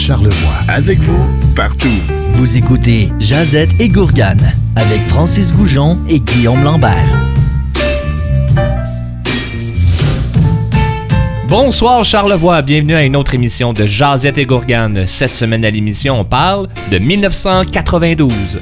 Charlevoix. Avec vous, partout. Vous écoutez Jazette et Gourgane avec Francis Goujon et Guillaume Lambert. Bonsoir Charlevoix, bienvenue à une autre émission de Jazette et Gourgane. Cette semaine à l'émission, on parle de 1992.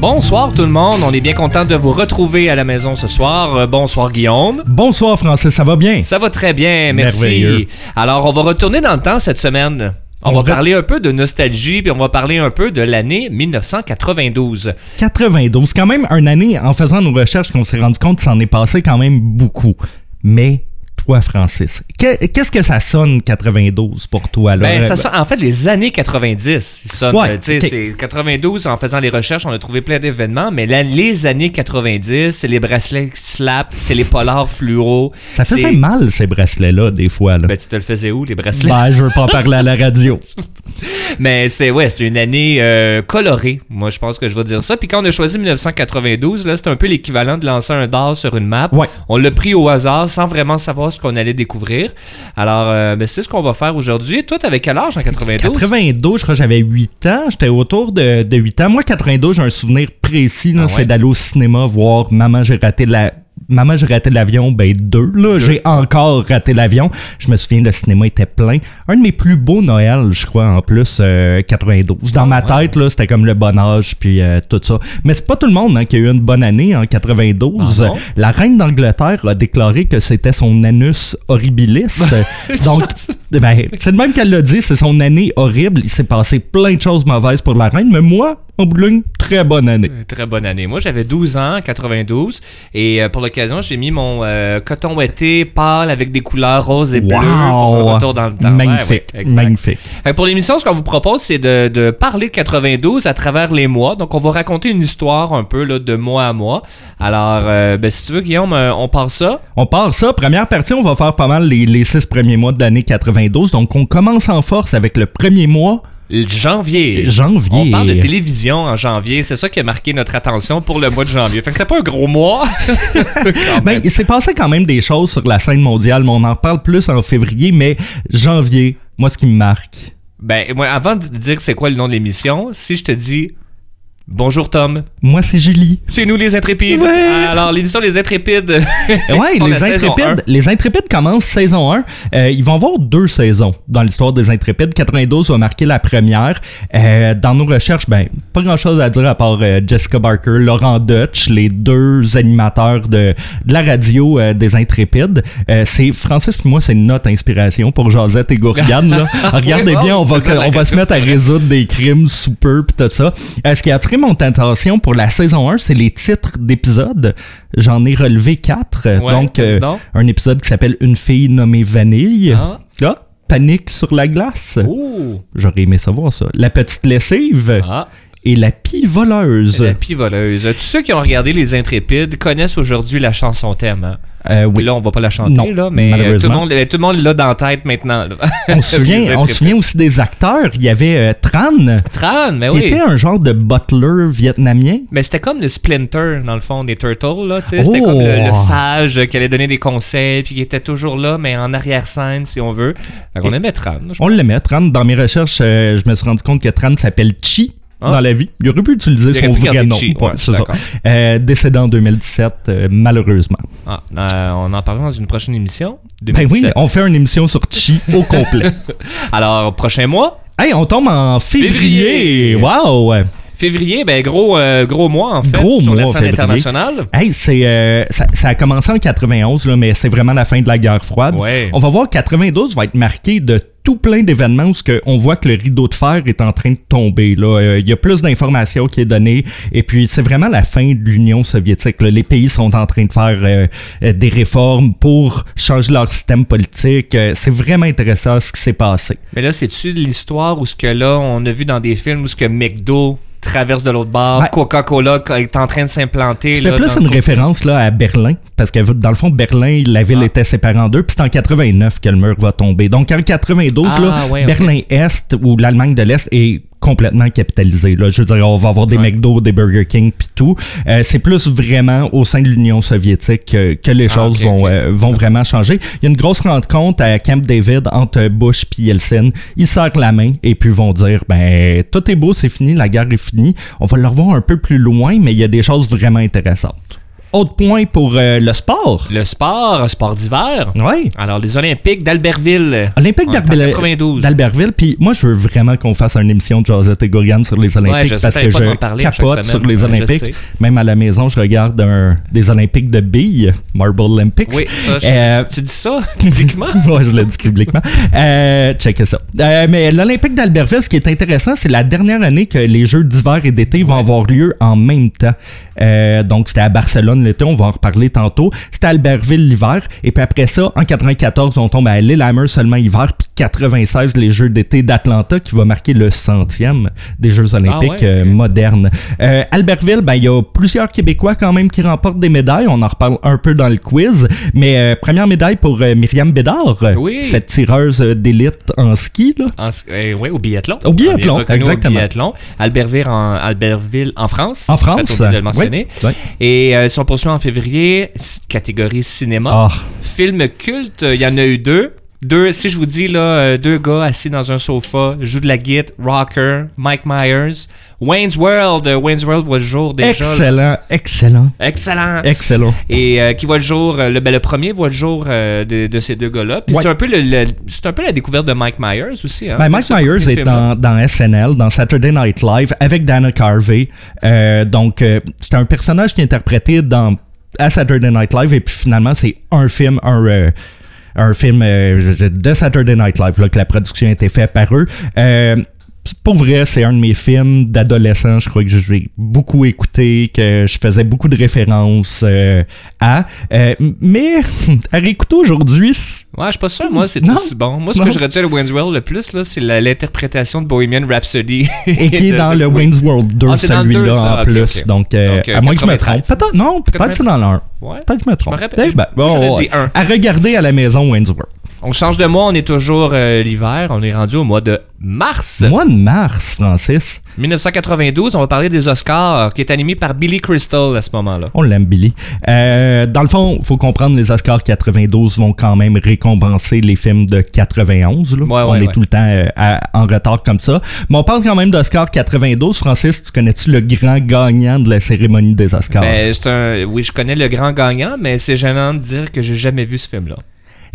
Bonsoir tout le monde, on est bien content de vous retrouver à la maison ce soir. Euh, bonsoir Guillaume. Bonsoir Francis, ça va bien? Ça va très bien, merci. Alors on va retourner dans le temps cette semaine. On, On va parler un peu de nostalgie, puis on va parler un peu de l'année 1992. 92, quand même une année, en faisant nos recherches, qu'on s'est rendu compte que s'en est passé quand même beaucoup. Mais toi, Francis, que- qu'est-ce que ça sonne 92 pour toi? Là? Ben, ça sonne- en fait, les années 90, ils sonnent, Ouais, euh, tu sais, ok. c'est 92, en faisant les recherches, on a trouvé plein d'événements, mais là, les années 90, c'est les bracelets slap, c'est les polars fluo. ça faisait mal, ces bracelets-là, des fois. Là. Ben, tu te le faisais où, les bracelets? Ben, je veux pas en parler à la radio. Mais c'est ouais, c'est une année euh, colorée. Moi, je pense que je vais dire ça. Puis quand on a choisi 1992, là, c'est un peu l'équivalent de lancer un dard sur une map. Ouais. On l'a pris au hasard sans vraiment savoir ce qu'on allait découvrir. Alors, euh, ben, c'est ce qu'on va faire aujourd'hui. Toi, t'avais quel âge en 92 92, je crois que j'avais 8 ans. J'étais autour de, de 8 ans. Moi, 92, j'ai un souvenir précis. Ah ouais? C'est d'aller au cinéma voir Maman, j'ai raté la. Maman, j'ai raté l'avion, ben deux, là. J'ai encore raté l'avion. Je me souviens, le cinéma était plein. Un de mes plus beaux Noëls, je crois, en plus, euh, 92. Dans ma ouais. tête, là, c'était comme le bon âge, puis euh, tout ça. Mais c'est pas tout le monde hein, qui a eu une bonne année en 92. Ah? La reine d'Angleterre a déclaré que c'était son anus horribilis. Donc, ben, c'est de même qu'elle l'a dit, c'est son année horrible. Il s'est passé plein de choses mauvaises pour la reine, mais moi, en bout de ligne, très bonne année. Euh, Très bonne année. Moi, j'avais 12 ans en 92 et euh, pour l'occasion, j'ai mis mon euh, coton pâle avec des couleurs roses et bleues pour un Wow! retour dans le temps. Magnifique, ouais, magnifique. Fait pour l'émission, ce qu'on vous propose, c'est de, de parler de 92 à travers les mois. Donc, on va raconter une histoire un peu là, de mois à mois. Alors, euh, ben, si tu veux, Guillaume, on part ça. On part ça. Première partie, on va faire pas mal les, les six premiers mois de l'année 92. Donc, on commence en force avec le premier mois, Janvier. janvier. On parle de télévision en janvier. C'est ça qui a marqué notre attention pour le mois de janvier. Fait que c'est pas un gros mois. Ben, il s'est passé quand même des choses sur la scène mondiale, mais on en reparle plus en février. Mais janvier, moi, ce qui me marque, Ben, moi, avant de dire c'est quoi le nom de l'émission, si je te dis Bonjour Tom, moi, c'est Julie. c'est nous les intrépides. Ouais. Alors, l'émission Les Intrépides. Ouais, les Intrépides, les Intrépides commencent saison 1. Euh, ils vont avoir deux saisons dans l'histoire des Intrépides. 92 va marquer la première. Euh, dans nos recherches, ben, pas grand chose à dire à part euh, Jessica Barker, Laurent Dutch, les deux animateurs de, de la radio des Intrépides. C'est Francis et moi, c'est notre inspiration pour Josette et Gourgane. là. Regardez bien, on va, on se mettre à résoudre des crimes sous peu pis tout ça. Ce qui a attiré mon attention pour la saison 1, c'est les titres d'épisodes. J'en ai relevé quatre. Ouais, donc, euh, donc. un épisode qui s'appelle Une fille nommée Vanille. Ah. Ah, Panique sur la glace. Oh. J'aurais aimé savoir ça. La petite lessive Ah. Et la pie voleuse. La pie voleuse. Tous ceux qui ont regardé Les Intrépides connaissent aujourd'hui la chanson thème. hein. Euh, oui. Là, on va pas la chanter, Non, là, mais euh, tout le monde, euh, tout le monde l'a dans la tête maintenant. là. On se souvient, on souvient aussi des acteurs. Il y avait euh, Tran, Tran, mais qui oui. était un genre de butler vietnamien. Mais c'était comme le Splinter, dans le fond, des Turtles, là. C'était Oh! comme le, le sage qui allait donner des conseils, puis qui était toujours là, mais en arrière-scène, si on veut. Fait qu'on aimait Tran. je On l'aimait, Tran. Dans mes recherches, euh, je me suis rendu compte que Tran s'appelle Chi Ah. dans la vie. Il aurait pu utiliser son vrai nom. Ouais, ça. Euh, décédé en 2017, euh, malheureusement. Ah, euh, on en parlera dans une prochaine émission. Ben oui, 2017. on fait une émission sur Chi au complet. Alors, prochain mois, Hey, on tombe en février. Février. Wow! février, ben gros, euh, gros mois, en fait, Gros sur la mois, scène février. internationale. Hey, c'est euh, ça, ça a commencé en 91 là, mais c'est vraiment la fin de la guerre froide. Ouais. On va voir que 92 va être marqué de tout plein d'événements où on voit que le rideau de fer est en train de tomber. là. Euh, Il y a plus d'informations qui est donnée et puis c'est vraiment la fin de l'Union soviétique. là. Les pays sont en train de faire euh, euh, des réformes pour changer leur système politique. C'est vraiment intéressant ce qui s'est passé. Mais là, c'est-tu l'histoire où ce que là, on a vu dans des films où ce que McDo traverse de l'autre bord. Coca-Cola est en train de s'implanter. Tu là, fais plus une référence là, à Berlin, parce que dans le fond, Berlin, la ville Ah. était séparée en deux, puis c'est en 89 que le mur va tomber. Donc en 92, Ah, là, ouais. Berlin-Est ou l'Allemagne de l'Est est complètement capitalisé. Là. Je veux dire, on va avoir des Ouais. McDo, des Burger King, puis tout. Euh, c'est plus vraiment au sein de l'Union soviétique que, que les Ah, choses vont, euh, vont vraiment changer. Il y a une grosse rencontre à Camp David entre Bush et Yeltsin. Ils serrent la main et puis vont dire, ben, tout est beau, c'est fini, la guerre est finie. On va le revoir un peu plus loin, mais il y a des choses vraiment intéressantes. Autre point pour euh, le sport. Le sport, un sport d'hiver. Oui. Alors, les Olympiques d'Albertville. Olympique En d'Albertville. 92. d'Albertville. Puis moi, je veux vraiment qu'on fasse une émission de Josette et Gourgane sur les Olympiques Ouais, je sais, parce que je capote sur les Olympiques. Même à la maison, je regarde un- des Olympiques de billes, Marble Olympics. Oui, ça, je- Euh, tu dis ça publiquement? ouais, je l'ai dit publiquement. Euh, checkez ça. Euh, mais l'Olympique d'Albertville, ce qui est intéressant, c'est la dernière année que les Jeux d'hiver et d'été vont avoir lieu en même temps. Euh, donc, c'était à Barcelone l'été, on va en reparler tantôt. C'était à Albertville l'hiver. Et puis après ça, en 94, on tombe à Lillehammer seulement hiver. Puis 96, les Jeux d'été d'Atlanta qui va marquer le centième des Jeux olympiques Ah ouais, euh, modernes. Euh, Albertville, ben, il y a plusieurs Québécois quand même qui remportent des médailles. On en reparle un peu dans le quiz. Mais euh, première médaille pour euh, Myriam Bédard, Oui. cette tireuse d'élite en ski. Là. En, euh, oui, au biathlon. Au biathlon, exactement. Au biathlon. Albertville en, Albertville en France. En France. Et euh, si on poursuit en février, catégorie cinéma. Ah, Film culte, il y en a eu deux. Deux, si je vous dis là, euh, deux gars assis dans un sofa, jouent de la guitare, rocker, Mike Myers, Wayne's World, euh, Wayne's World voit le jour déjà. là. excellent, excellent, Excellent. excellent. Et euh, qui voit le jour, le, ben, le premier voit le jour euh, de, de ces deux gars-là. Puis Ouais. c'est un peu le, le- c'est un peu la découverte de Mike Myers aussi. Hein, Ben, Mike Myers est dans, dans SNL, dans Saturday Night Live, avec Dana Carvey. Euh, donc, c'est un personnage qui est interprété dans, à Saturday Night Live, et puis finalement, c'est un film, un, un film euh, de Saturday Night Live, là, que la production a été faite par eux. Pour vrai, c'est un de mes films d'adolescent, je crois que j'ai beaucoup écouté, que je faisais beaucoup de références euh, à. Euh, mais à réécouter aujourd'hui, Ouais, je suis pas sûr, moi, c'est aussi bon. Moi, ce Non? que je retiens de Wayne's World le plus, là, c'est l'interprétation de Bohemian Rhapsody. et qui est dans le Wayne's World 2, Ah, celui-là en plus. Donc, euh, Donc, à moins que je me 93. trompe. Peut-être, non, peut-être que c'est dans l'un. Ouais. Peut-être que je me trompe. me rappelle- Eh ben, bon, ouais. À regarder à la maison Wayne's World. On change de mois, on est toujours euh, l'hiver. On est rendu au mois de mars. Mois de mars, Francis. 1992, on va parler des Oscars, qui est animé par Billy Crystal à ce moment-là. On l'aime, Billy. Euh, dans le fond, faut comprendre, les Oscars 92 vont quand même récompenser les films de 91. là. Ouais, on est ouais. tout le temps euh, à- en retard comme ça. Mais on parle quand même d'Oscars 92. Francis, tu connais-tu le grand gagnant de la cérémonie des Oscars? Ben, un... Oui, je connais le grand gagnant, mais c'est gênant de dire que j'ai jamais vu ce film-là.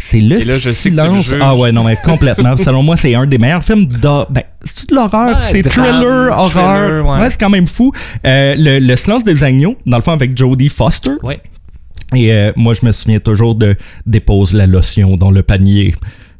C'est le Et là, je sais que tu le silence. ah ouais, non, mais complètement. Selon moi, c'est un des meilleurs films d'horreur. Ben, c'est de l'horreur, Ouais, c'est thriller, horreur. ouais. ouais, c'est quand même fou. Euh, le, le silence des agneaux, dans le fond, avec Jodie Foster. Ouais. Et euh, moi, je me souviens toujours de dépose la lotion dans le panier.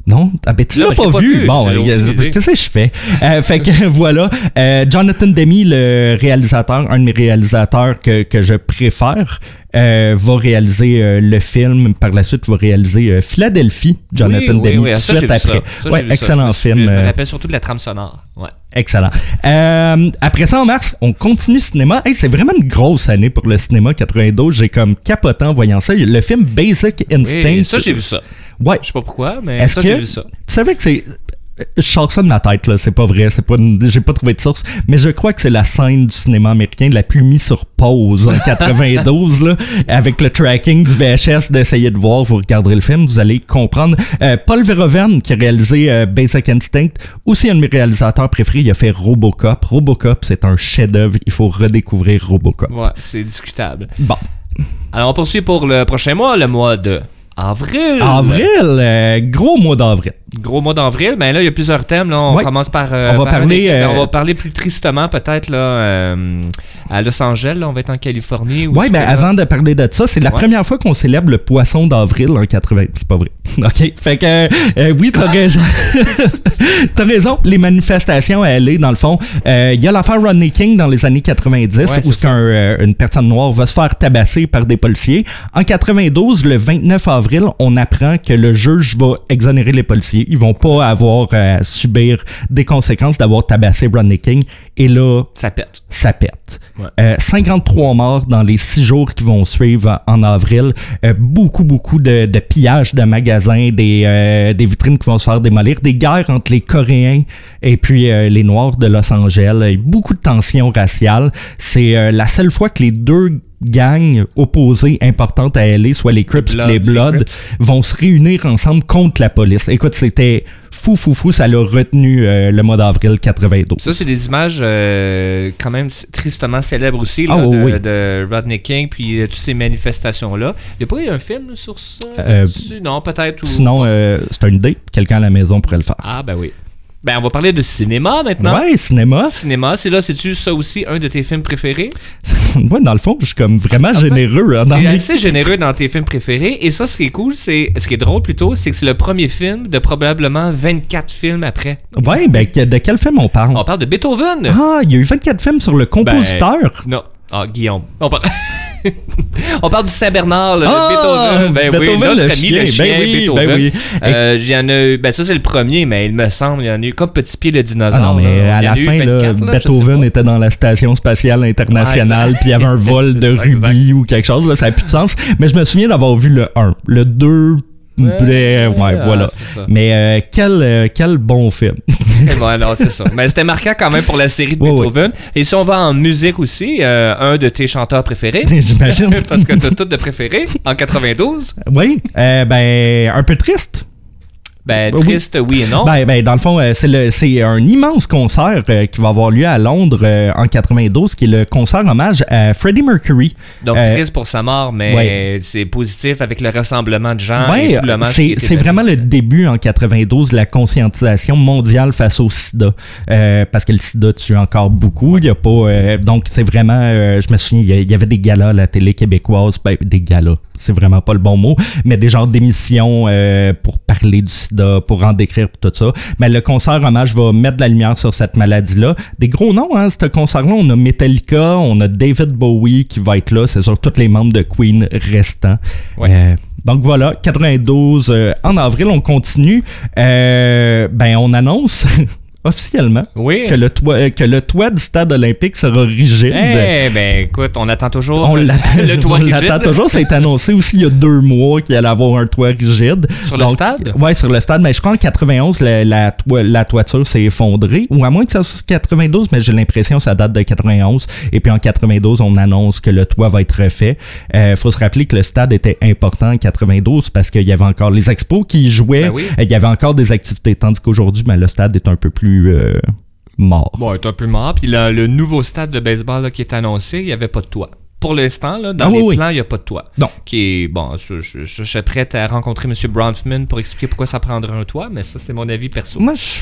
Non? Ah ben, tu l'as pas, vu. Bon, euh, qu'est-ce que je fais? Euh, fait que voilà. Euh, Jonathan Demi, le réalisateur, un de mes réalisateurs que, que je préfère, euh, va réaliser le film. Par la suite, va réaliser Philadelphie, Jonathan oui, Demi. oui, ça, j'ai suite après. ça. Ouais, ça. excellent film. Je me rappelle surtout de la trame sonore. Ouais. Excellent. Euh, après ça, en mars, on continue le cinéma. Hey, c'est vraiment une grosse année pour le cinéma 92. J'ai comme capotant en voyant ça. Le film Basic Instinct. Oui, ça, j'ai vu ça. Ouais. Je sais pas pourquoi, mais Est-ce ça, que j'ai vu ça. tu savais que c'est je sors ça de ma tête là, c'est pas vrai, c'est pas une- j'ai pas trouvé de source, mais je crois que c'est la scène du cinéma américain la plus mise sur pause en 92 là, avec le tracking du VHS d'essayer de voir, vous regarderez le film, vous allez comprendre. Euh, Paul Verhoeven qui a réalisé euh, Basic Instinct, aussi un de mes réalisateurs préférés, il a fait RoboCop. RoboCop, c'est un chef-d'œuvre, il faut redécouvrir RoboCop. Ouais, c'est discutable. Bon, Alors, on poursuit pour le prochain mois, le mois de avril. avril, euh, gros mois d'avril. Gros mois d'avril. Ben là, il y a plusieurs thèmes. Là. On Ouais. commence par. euh, On va par parler, euh, on va parler plus tristement, peut-être, là, euh, à Los Angeles. là. on va être en Californie. est-ce ben avant de parler de ça, c'est la Ouais. première fois qu'on célèbre le poisson d'avril en 80. C'est pas vrai. OK. Fait que, oui, t'as raison. t'as raison. Les manifestations à LA, dans le fond, il y a l'affaire Rodney King dans les années 90 Ouais, où un, une personne noire va se faire tabasser par des policiers. En 92, le 29 avril, avril, on apprend que le juge va exonérer les policiers. Ils vont pas avoir à subir des conséquences d'avoir tabassé Rodney King. Et là, Ça pète. ça pète. Ouais. Euh, 53 morts dans les six jours qui vont suivre en avril. Euh, beaucoup, beaucoup de, de pillages de magasins, des, euh, des vitrines qui vont se faire démolir, des guerres entre les Coréens et puis euh, les Noirs de Los Angeles. Et beaucoup de tensions raciales. C'est euh, la seule fois que les deux gangs opposés importantes à LA, soit les Crips les les Bloods, vont se réunir ensemble contre la police. Écoute, c'était fou, fou, fou. Ça l'a retenu euh, le mois d'avril 92. Ça, c'est des images euh, quand même tristement célèbres aussi là, Ah, oui, de, oui. de Rodney King puis euh, toutes ces manifestations-là. Il n'y a pas eu un film sur ça? Non, peut-être. ou- Sinon, c'est une idée. Quelqu'un à la maison pourrait le faire. Ah, ben oui. Ben, on va parler de cinéma maintenant. Ouais, cinéma. Cinéma, c'est là, c'est-tu ça aussi un de tes films préférés? Moi, dans le fond, je suis comme vraiment généreux hein, dans mes... assez généreux dans tes films préférés. Et ça, ce qui est cool, c'est. Ce qui est drôle plutôt, c'est que c'est le premier film de probablement 24 films après. Ouais, ben, de quel film on parle? On parle de Beethoven! Ah, il y a eu 24 films sur le compositeur. Non. Ah, Guillaume. On parle, On parle du Saint-Bernard, là, Ah, de Beethoven. Ben Beethoven, oui, notre le ami, chien. le chien, Ben oui, Beethoven. ben oui. Euh, y en a ben ça, c'est le premier, mais il me semble, il y en a eu comme Petit Pied le dinosaure. Ah non, mais là. à la fin, là, 24, là, je sais Beethoven était dans la Station Spatiale Internationale, puis il y avait un vol de rubis ou quelque chose, là, ça n'a plus de sens. Mais je me souviens d'avoir vu le 1. Le 2, ouais, ouais, ah, voilà. Mais euh, quel, euh, quel bon film. Ouais, non, c'est ça. Mais c'était marquant quand même pour la série de Ouais, Beethoven. Et si on va en musique aussi, euh, un de tes chanteurs préférés. J'imagine. Parce que t'as tout de préféré en 92. Oui, ben, un peu triste. Ben, Oui. triste, oui et non. Ben, ben, dans le fond, euh, c'est un immense concert euh, qui va avoir lieu à Londres euh, en 92, qui est le concert hommage à Freddie Mercury. Donc, euh, triste pour sa mort, mais ouais. c'est positif avec le rassemblement de gens. Ouais, c'est vraiment le début en 92 de la conscientisation mondiale face au sida. Parce que le sida tue encore beaucoup. Il y a pas, donc, c'est vraiment. je me souviens, il y avait des galas à la télé québécoise. Ben, des galas, c'est vraiment pas le bon mot. Mais des genres d'émissions pour parler du sida, pour en décrire, tout ça. Mais le concert hommage va mettre de la lumière sur cette maladie-là. Des gros noms, hein, ce concert-là. On a Metallica, on a David Bowie qui va être là. C'est sur tous les membres de Queen restants. Ouais. Euh, donc voilà, 92 euh, en avril, on continue. Euh, ben on annonce officiellement Oui. que le toit euh, que le toit du stade olympique sera rigide. Eh ben, écoute, on attend toujours On l'attend le toit on rigide. l'attend toujours. Ça a été annoncé aussi il y a deux mois qu'il allait avoir un toit rigide. Sur le stade? Ouais, sur le stade. Mais je crois en 91, la, la, toi- la toiture s'est effondrée. Ou à moins que ça soit 92, mais j'ai l'impression que ça date de 91. Et puis en 92, on annonce que le toit va être refait. Il faut se rappeler que le stade était important en 92 parce qu'il y avait encore les expos qui y jouaient. Ben oui. Il y avait encore des activités. Tandis qu'aujourd'hui, ben, le stade est un peu plus euh, mort. Bon, il est un peu mort. Puis là, le nouveau stade de baseball là, qui est annoncé, il n'y avait pas de toit. Pour l'instant, là, dans Ah les oui, plans, il n'y a pas de toit. Non. Qui est, bon, je, je- je- je serais prête à rencontrer M. Bronfman pour expliquer pourquoi ça prendrait un toit, mais ça, c'est mon avis perso. Moi, je,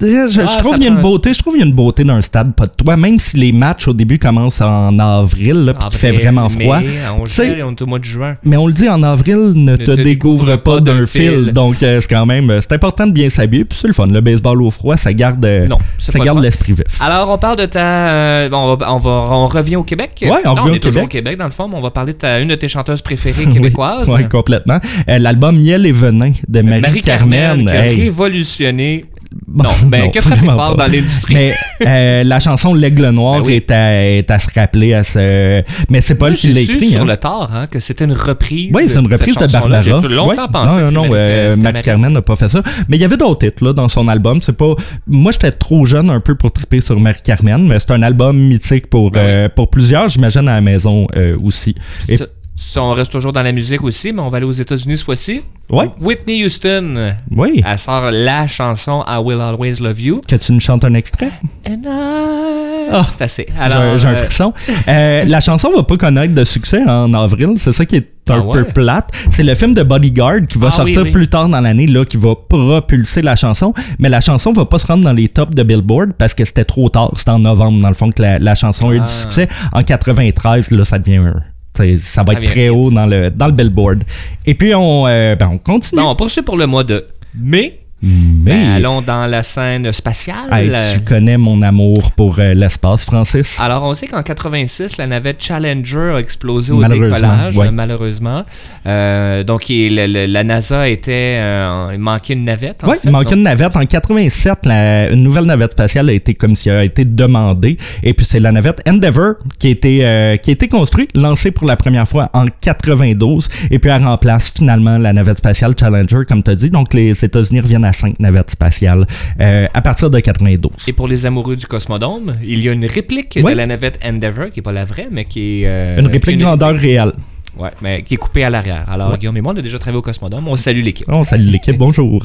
je, Ah, je trouve qu'il y a une beauté. Je trouve qu'il y a une beauté d'un stade pas de toit, même si les matchs au début commencent en avril, là, puis qu'il fait Avril, vraiment froid. On, sais- gèle, on est au mois de juin. Mais on le dit en avril, ne, te, te découvre découvre pas pas d'un fil. fil. Donc euh, c'est quand même euh, c'est important de bien s'habiller. Puis c'est le fun. Le baseball au froid, ça garde euh, Non, ça garde l'esprit vif. Alors, on parle de ta. bon, on, va, on, va- on revient au Québec. Ouais, on Non, revient est au Québec. au Québec, dans le fond, mais on va parler de ta, une de tes chanteuses préférées Oui, québécoises. ouais, complètement. L'album Miel et Venin de Marie-Carmen. Marie-Carmen, qui a révolutionné. Bon, non, ben, non, que ferait vraiment fort pas. dans l'industrie? Mais euh, la chanson L'Aigle Noir Ben oui. est, à, est à se rappeler à ce. Mais c'est Paul qui l'a écrit. sur hein. le tard hein, que c'était une reprise. Oui, c'est une reprise de. Barbara. J'ai longtemps Ouais. pensé non, que non, non, euh, Marie-Carmen n'a pas fait ça. Mais il y avait d'autres hits là, dans son album. C'est pas. Moi, j'étais trop jeune un peu pour triper sur Marie-Carmen, mais c'est un album mythique pour, Ben euh, pour plusieurs, j'imagine, à la maison euh, aussi. Et- Ça- ça, on reste toujours dans la musique aussi, mais on va aller aux États-Unis cette fois-ci. Ouais. Whitney Houston, Oui. elle sort la chanson I Will Always Love You. Que tu nous chantes un extrait? And I... Ah. c'est assez. J'ai un- euh, frisson. Euh, la chanson va pas connaître de succès en avril. C'est ça qui est un Ah peu plate. C'est le film de Bodyguard qui va Ah sortir oui, oui. plus tard dans l'année, là, qui va propulser la chanson. Mais la chanson va pas se rendre dans les tops de Billboard parce que c'était trop tard. C'était en novembre, dans le fond, que la, la chanson a eu Ah. du succès. En 93, là, ça devient. un- Ça va être très haut dans le, dans le Billboard. Et puis, on, euh, ben, on continue. Bon, on poursuit pour le mois de mai. Mais Ben, allons dans la scène spatiale. Hey, tu connais mon amour pour euh, l'espace, Francis? Alors, on sait qu'en 86, la navette Challenger a explosé au décollage, ouais. malheureusement. Euh, donc, il- le- le- la NASA était... euh, il manquait une navette, Oui, il manquait Donc, une navette. En 87, la- une nouvelle navette spatiale a été comme si a été demandée. Et puis c'est la navette Endeavour qui a été euh, qui a été construite, lancée pour la première fois en 92. Et puis elle remplace finalement la navette spatiale Challenger, comme tu as dit. Donc les États-Unis reviennent à cinq navettes spatiales euh, à partir de 92. Et pour les amoureux du Cosmodome, il y a une réplique de la navette Endeavour, qui n'est pas la vraie, mais qui est... euh, Une réplique grandeur réelle. Ouais, mais qui est coupée à l'arrière. Alors, Guillaume et moi, on a déjà travaillé au Cosmodome. On salue l'équipe. On salue l'équipe, bonjour.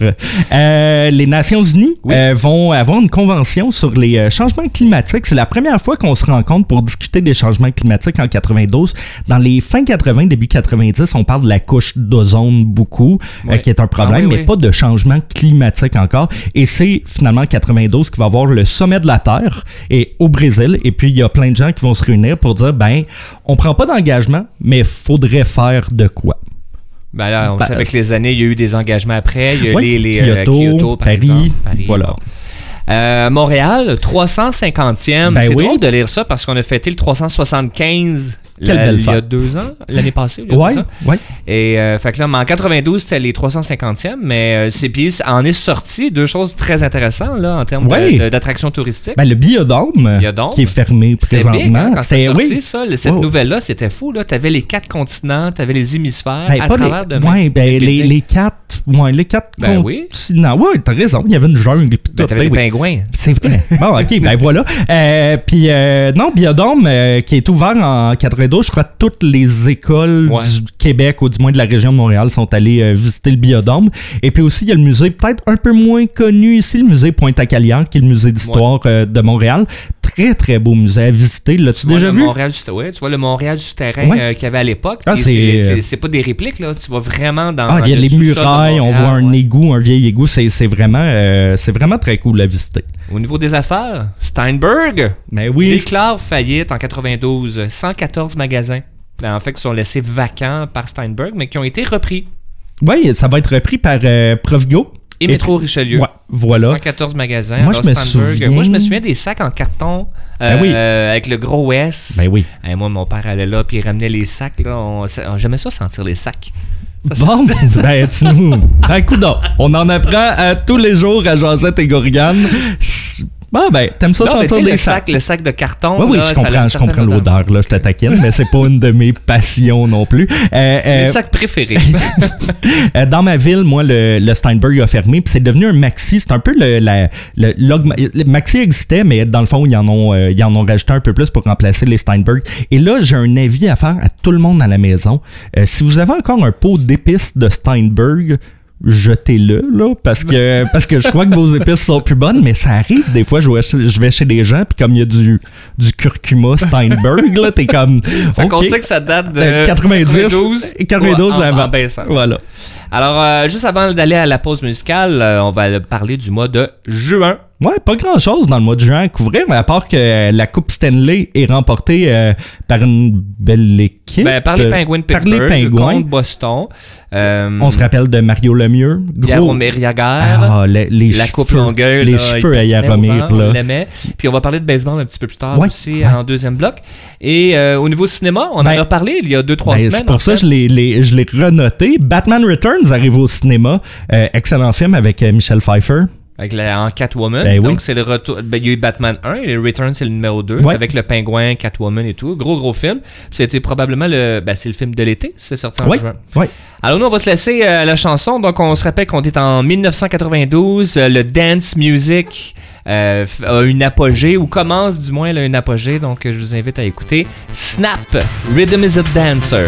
Euh, les Nations Unies Oui. euh, vont avoir une convention sur les euh, changements climatiques. C'est la première fois qu'on se rencontre pour discuter des changements climatiques en 92. Dans les fins 80, début 90, on parle de la couche d'ozone beaucoup, euh, Ouais. qui est un problème, Ah oui, mais oui. pas de changement climatique encore. Et c'est finalement 92 qui va avoir le sommet de la Terre et au Brésil. Et puis il y a plein de gens qui vont se réunir pour dire ben, on prend pas d'engagement, mais faudrait faire de quoi. Ben là, on Ben, sait avec les années, il y a eu des engagements après. Il y a Oui, les, les, euh, Kyoto, Kyoto, par Paris, exemple. Paris, voilà. bon. Euh, Montréal, 350e. Ben c'est oui. drôle de lire ça parce qu'on a fêté le 375 Quelle belle il y a deux ans, l'année passée. il y a Ouais, deux ans. ouais. Et euh, fait que là, mais en 92, c'était les 350e, mais euh, c'est puis en est sorti deux choses très intéressantes là en termes de- Ouais. de- d'attraction touristique. Ben, le biodôme, Biodôme. qui est fermé présentement. hein, quand c'est sorti oui. ça. le- Cette Oh. nouvelle-là, c'était fou. Là. T'avais les quatre continents, t'avais les hémisphères Ben, à travers les, de ouais, ben, les, les quatre, ouais, les quatre Ben oui. continents. Ouais, t'as raison. Il y avait une jungle pis Ben, t'avais ben des oui. pingouins. C'est vrai. Bon, ok, ben voilà. Euh, Puis, euh, non, Biodôme, euh, qui est ouvert en 92, je crois que toutes les écoles Ouais. du Québec, ou du moins de la région de Montréal, sont allées euh, visiter le Biodôme. Et puis aussi, il y a le musée peut-être un peu moins connu ici, le musée Pointe-à-Calian, qui est le musée d'histoire euh, de Montréal. Très, très beau musée à visiter. L'as-tu Tu vois déjà le vu? Montréal du- ouais, tu vois le Montréal souterrain Ouais. euh, qu'il y avait à l'époque. Ah, Puis c'est- pas des répliques, là. Tu vas vraiment dans. Ah, il y a le les murailles, on voit un ouais. égout, un vieil égout. C'est c'est vraiment, euh, c'est vraiment très cool à visiter. Au niveau des affaires, Steinberg Mais oui, déclare faillite en 92. 114 magasins. Ben, en fait, qui sont laissés vacants par Steinberg, mais qui ont été repris. oui, ça va être repris par euh, Provigo. Et, Métro Richelieu. Ouais, voilà. 114 magasins. Moi, je me souviens- Moi, je me souviens des sacs en carton euh, Ben oui. avec le gros S. Ben oui. Et moi, mon père allait là, puis il ramenait les sacs. Là. On- J'aimais ça sentir les sacs. Ça, Bon, ben, tu nous. Un coup d'or. On en apprend à tous les jours à Josette et Gourgane. Bon, ben, t'aimes ça Non, sentir des le sacs? sac, le sac de carton. Oui, oui, là, je comprends, je comprends l'odeur, là, je te taquine, mais c'est pas une de mes passions non plus. Euh, C'est euh, mes sacs préférés. Euh, dans ma ville, moi, le, le Steinberg a fermé, puis c'est devenu un maxi. C'est un peu le, la, le, maxi existait, mais dans le fond, ils en ont, euh, ils en ont rajouté un peu plus pour remplacer les Steinberg. Et là, j'ai un avis à faire à tout le monde à la maison. Si vous avez encore un pot d'épices de Steinberg, jetez-le là parce que parce que je crois que vos épices sont plus bonnes mais ça arrive. Des fois je vais chez, je vais chez des gens puis comme il y a du du curcuma Steinberg là t'es comme Fait qu'on sait que ça date de Euh, 90 92, 92 en, en avant baissant. voilà Alors, euh, juste avant d'aller à la pause musicale, euh, on va parler du mois de juin. Ouais, pas grand chose dans le mois de juin à couvrir, mais à part que euh, la Coupe Stanley est remportée euh, par une belle équipe. Ben, par les Penguins de par les Pittsburgh Penguins. contre Boston. Euh, On se rappelle de Mario Lemieux. Gros. Jaromir Jagr. Ah, les, les la cheveux, coupe longueuil, les là, cheveux à vent, on là. Puis on va parler de baseball un petit peu plus tard Ouais, aussi ouais. en deuxième bloc. Et euh, au niveau cinéma, on en Ben, a parlé il y a deux trois Ben, semaines. c'est pour ça que je l'ai, renoté. Batman Returns arrive au cinéma. Euh, excellent film avec euh, Michelle Pfeiffer. Avec la, en Catwoman. Ben oui. Donc, c'est le retour. Ben, il y a eu Batman 1 et Return, c'est le numéro 2. Ouais. Avec le pingouin, Catwoman et tout. Gros, gros film. C'était probablement le. Ben, c'est le film de l'été. C'est sorti en juin. Alors, nous, on va se laisser euh, la chanson. Donc, on se rappelle qu'on est en 1992. euh, le dance music euh, a une apogée, ou commence du moins là, une apogée. Donc, je vous invite à écouter Snap, Rhythm is a Dancer.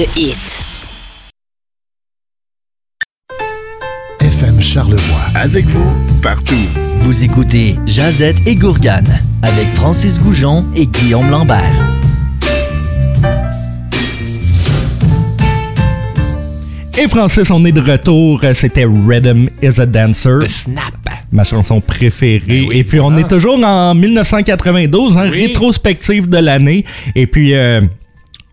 De hits. FM Charlevoix. Avec vous, partout. Vous écoutez Jazette et Gourgane avec Francis Goujon et Guillaume Lambert. Et Francis, on est de retour. C'était Rhythm is a Dancer, Le snap. ma chanson préférée. Ben oui, Et puis on est toujours en 1992, en Oui. rétrospective de l'année. Et puis euh,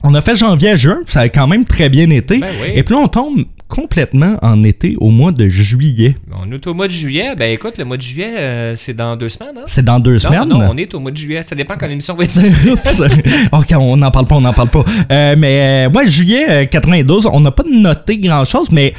on a fait janvier à juin, ça a quand même très bien été. Ben oui. Et puis là, on tombe complètement en été au mois de juillet. On est au mois de juillet. Ben écoute, le mois de juillet, euh, c'est dans deux semaines. Hein? C'est dans deux Non, semaines. non, on est au mois de juillet. Ça dépend quand l'émission va être. Oups. ok, on n'en parle pas, on n'en parle pas. Euh, mais euh, ouais, juillet euh, 92, on n'a pas noté grand-chose, mais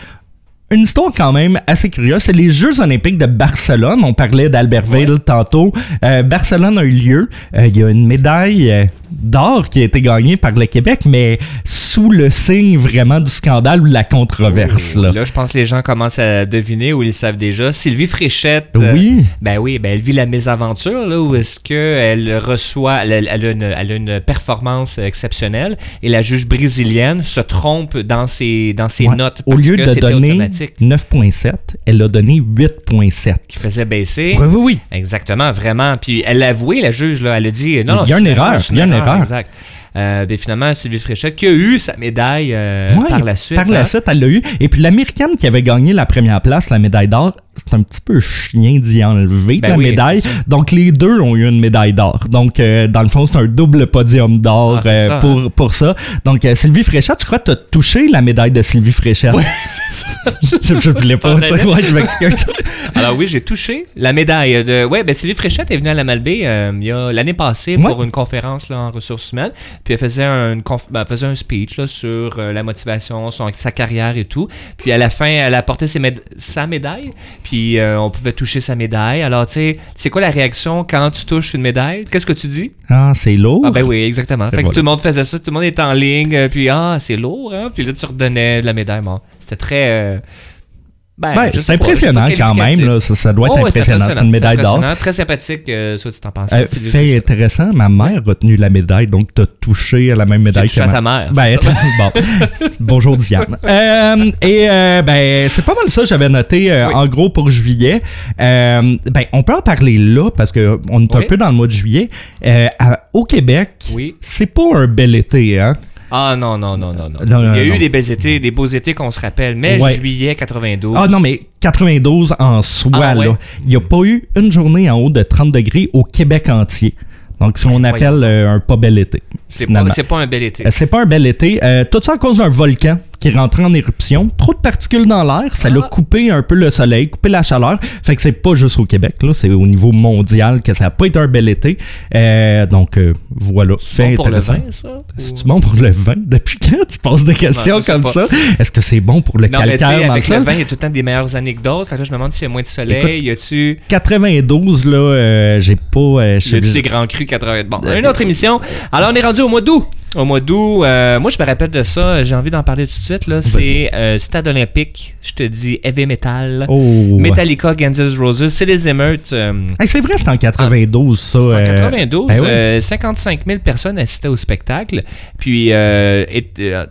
une histoire quand même assez curieuse. C'est les Jeux olympiques de Barcelone. On parlait d'Albertville tantôt. Euh, Barcelone a eu lieu. Euh, Il y a une médaille euh, d'or qui a été gagnée par le Québec, mais sous le signe vraiment du scandale ou de la controverse. là. Là, je pense que les gens commencent à deviner ou ils savent déjà. Sylvie Fréchette. euh, Oui. ben oui, ben elle vit la mésaventure, là, où est-ce qu'elle reçoit, elle, elle a une, elle a une performance exceptionnelle et la juge brésilienne se trompe dans ses, dans ses Ouais. notes. Au parce lieu que de donner automatique, 9.7, elle a donné 8.7. qui faisait baisser. Oui, oui, oui. Exactement, vraiment. Puis elle l'a avoué, la juge, là, elle a dit non, non, Il y a une erreur, il y a une erreur. Exact. Euh, ben, finalement, Sylvie Fréchette qui a eu sa médaille euh, Ouais, par la suite. Par la hein. suite, elle l'a eu. Et puis l'américaine qui avait gagné la première place, la médaille d'or, c'est un petit peu chien d'y enlever Ben la oui, médaille. Donc les deux ont eu une médaille d'or. Donc euh, dans le fond, c'est un double podium d'or Ah, euh, ça, pour, pour ça. Donc euh, Sylvie Fréchette, je crois que tu as touché la médaille de Sylvie Fréchette. je, je voulais pas. Je m'en allais. ouais, je m'excuse. Alors oui, j'ai touché la médaille de. Ouais, ben Sylvie Fréchette est venue à la Malbaie il y a l'année passée Ouais. pour une conférence là, en ressources humaines. Puis elle faisait un, une conf- ben, elle faisait un speech là, sur euh, la motivation, son, sa carrière et tout. Puis à la fin, elle a porté ses méda- sa médaille. Puis euh, on pouvait toucher sa médaille. Alors tu sais, c'est quoi la réaction quand tu touches une médaille? Qu'est-ce que tu dis? Ah, c'est lourd. Ah ben oui, exactement. Fait que tout le monde faisait ça, tout le monde était en ligne, euh, puis ah, c'est lourd, hein? Puis là, tu redonnais de la médaille. Bon, c'était très. euh, ben, Ben, c'est impressionnant pas quand même. Là. Ça, ça doit être ouais, impressionnant. C'est une médaille d'or. Très sympathique, euh, soit dit en pensant. Euh, fait intéressant, ma mère a tenu la médaille, donc t'as touché à la même médaille que à ma- ta mère, Ben, bon. Bonjour Diane. Euh, et euh, ben, c'est pas mal ça j'avais noté euh, Oui. en gros pour juillet. Ben, on peut en parler là parce que on est un Oui. peu dans le mois de juillet. À- au Québec, Oui. c'est pas un bel été, hein. Ah non, non, non, non, non. Non, non, Il y a eu des beaux étés, des beaux étés qu'on se rappelle, mais Ouais. juillet 92. Ah non, mais 92 en soi, Ah, ouais. là. Il n'y a pas eu une journée en haut de 30 degrés au Québec entier. Donc, ce qu'on appelle euh, un pas bel été. c'est pas, pas un bel été. Euh, C'est pas un bel été. Euh, tout ça à cause d'un volcan qui est rentré en éruption. Trop de particules dans l'air. Ça l'a Ah. coupé un peu le soleil, coupé la chaleur. Fait que c'est pas juste au Québec, là. C'est au niveau mondial que ça a pas été un bel été. Euh, donc, euh, voilà. C'est bon pour le vin, ça? C'est-tu Ou- bon pour le vin? Depuis quand tu poses des questions Non, je sais comme pas. ça? Est-ce que c'est bon pour le Non, mais calcaire dans le avec le vin, il y a tout le temps des meilleures anecdotes. Fait que là, je me demande s'il y a moins de soleil. y a-tu 92, là, euh, j'ai pas... y a-tu des grands crus 80 Bon, une autre émission. Alors, on est rendu au mois d'août. Au mois d'août, euh, moi, je me rappelle de ça. J'ai envie d'en parler tout de suite. Là. C'est euh, Stade Olympique. Je te dis heavy metal. Oh. Metallica, Guns N' Roses. C'est les émeutes. euh, Hey, c'est vrai, c'était en 92, ça. C'est en euh, 92, ben ouais. euh, 55 000 personnes assistaient au spectacle. Puis, euh, euh,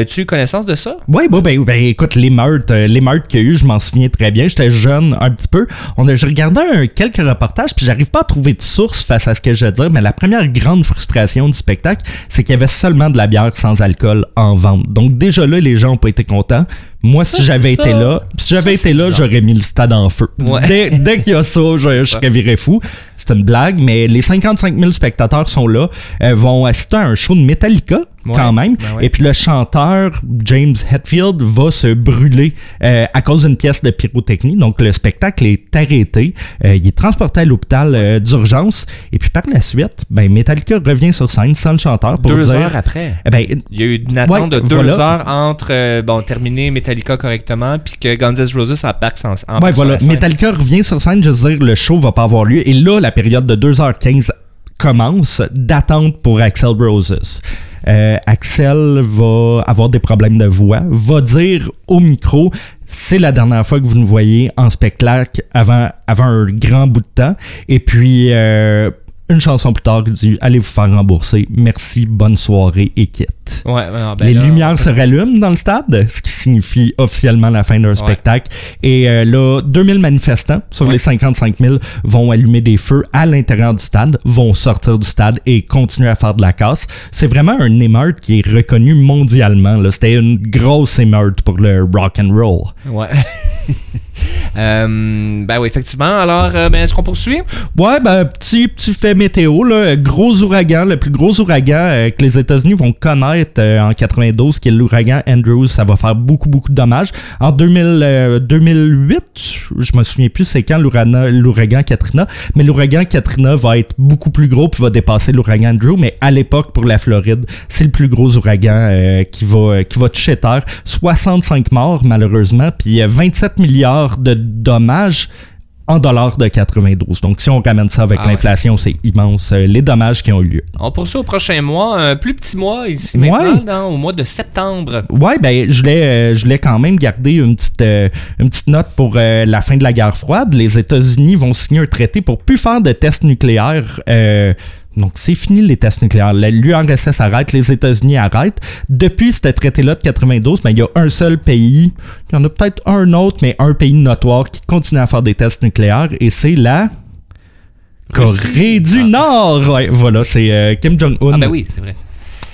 as-tu connaissance de ça? Oui, ben, ben, écoute, les meurtres, les meurtres qu'il y a eu, je m'en souviens très bien. J'étais jeune un petit peu. On a, je regardais un- quelques reportages, puis j'arrive pas à trouver de source face à ce que je veux dire, mais la première grande frustration du spectacle, c'est qu'il y avait seulement de la bière sans alcool en vente. Donc déjà là, les gens ont pas été contents. Moi, Ça, si j'avais été là, si j'avais été là, j'aurais mis le stade en feu. Ouais. Dès, dès qu'il y a ça, je, je serais viré fou. C'est une blague, mais les 55 000 spectateurs sont là, euh, vont assister à un show de Metallica Ouais, quand même. ben ouais. Et puis le chanteur James Hetfield va se brûler euh, à cause d'une pièce de pyrotechnie. Donc le spectacle est arrêté. Euh, il est transporté à l'hôpital euh, d'urgence. Et puis par la suite, ben Metallica revient sur scène sans le chanteur pour Deux dire. heures après. Eh ben, Il y a eu une attente Ouais, de deux voilà. heures entre bon terminer Metallica correctement puis que Guns N' Roses embarque en, embarque sur voilà. Metallica revient sur scène, je veux dire, le show va pas avoir lieu. Et là, la période de 2h15 commence d'attente pour Axel Roses. Euh, Axel va avoir des problèmes de voix, va dire au micro c'est la dernière fois que vous nous voyez en spectacle avant, avant un grand bout de temps. Et puis, euh, une chanson plus tard, dit Allez vous faire rembourser. Merci, bonne soirée et quitte. Ouais, ben les là- lumières se rallument dans le stade, ce qui signifie officiellement la fin d'un spectacle. Et euh, là, 2000 manifestants sur Ouais. les 55 000 vont allumer des feux à l'intérieur du stade, vont sortir du stade et continuer à faire de la casse. C'est vraiment un émeute qui est reconnu mondialement. C'était une grosse émeute pour le rock and roll. Ouais. Euh, ben oui, effectivement. Alors, euh, ben, est-ce qu'on poursuit? Ouais, ben, petit, fait météo, là. Gros ouragan, le plus gros ouragan euh, que les États-Unis vont connaître en 92, qui est l'ouragan Andrews. Ça va faire beaucoup, beaucoup de dommages. En 2000, euh, 2008, je me souviens plus c'est quand l'ouragan Katrina, mais l'ouragan Katrina va être beaucoup plus gros puis va dépasser l'ouragan Andrew. Mais à l'époque, pour la Floride, c'est le plus gros ouragan qui, va, qui va toucher terre. 65 morts, malheureusement, puis euh, 27 milliards de dommages en dollars de 92. Donc, si on ramène ça avec Ah ouais. l'inflation, c'est immense, euh, les dommages qui ont eu lieu. On poursuit au prochain mois, un plus petit mois ici Ouais. maintenant, dans- au mois de septembre. Ouais, ben, je voulais, euh, je voulais quand même garder une petite, euh, une petite note pour euh, la fin de la guerre froide. Les États-Unis vont signer un traité pour plus faire de tests nucléaires. Donc, c'est fini les tests nucléaires. L'URSS arrête, les États-Unis arrêtent. Depuis ce traité-là de 92, ben, il y a un seul pays, il y en a peut-être un autre, mais un pays notoire qui continue à faire des tests nucléaires, et c'est la Corée du Ah. Nord. Ouais, voilà, c'est euh, Kim Jong-un. Ah ben oui, c'est vrai.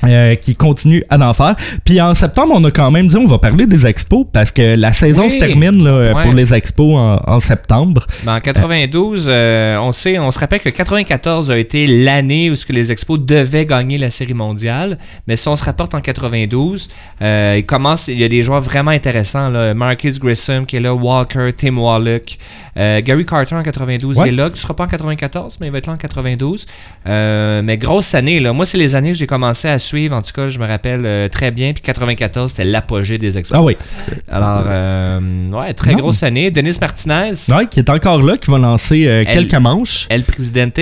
Euh, qui continue à en faire. Puis en septembre, on a quand même dit on va parler des expos parce que la saison Oui. se termine là, Ouais. pour les expos en, en septembre. Ben, en 92, euh, on sait, on se rappelle que 94 a été l'année où ce que les Expos devaient gagner la Série mondiale. Mais si on se rapporte en 92, euh, il commence, il y a des joueurs vraiment intéressants. Là. Marcus Grissom qui est là, Walker, Tim Wallach, euh, Gary Carter en 92 Ouais. il est là. Tu seras pas en 94, mais il va être là en 92. Euh, mais grosse année. Là. Moi, c'est les années que j'ai commencé à suivre. En tout cas, je me rappelle euh, très bien. Puis 94, c'était l'apogée des Expos. Ah oui. Alors, ouais, très Non. grosse année. Denis Martinez. Ouais, qui est encore là, qui va lancer quelques manches. El Presidente.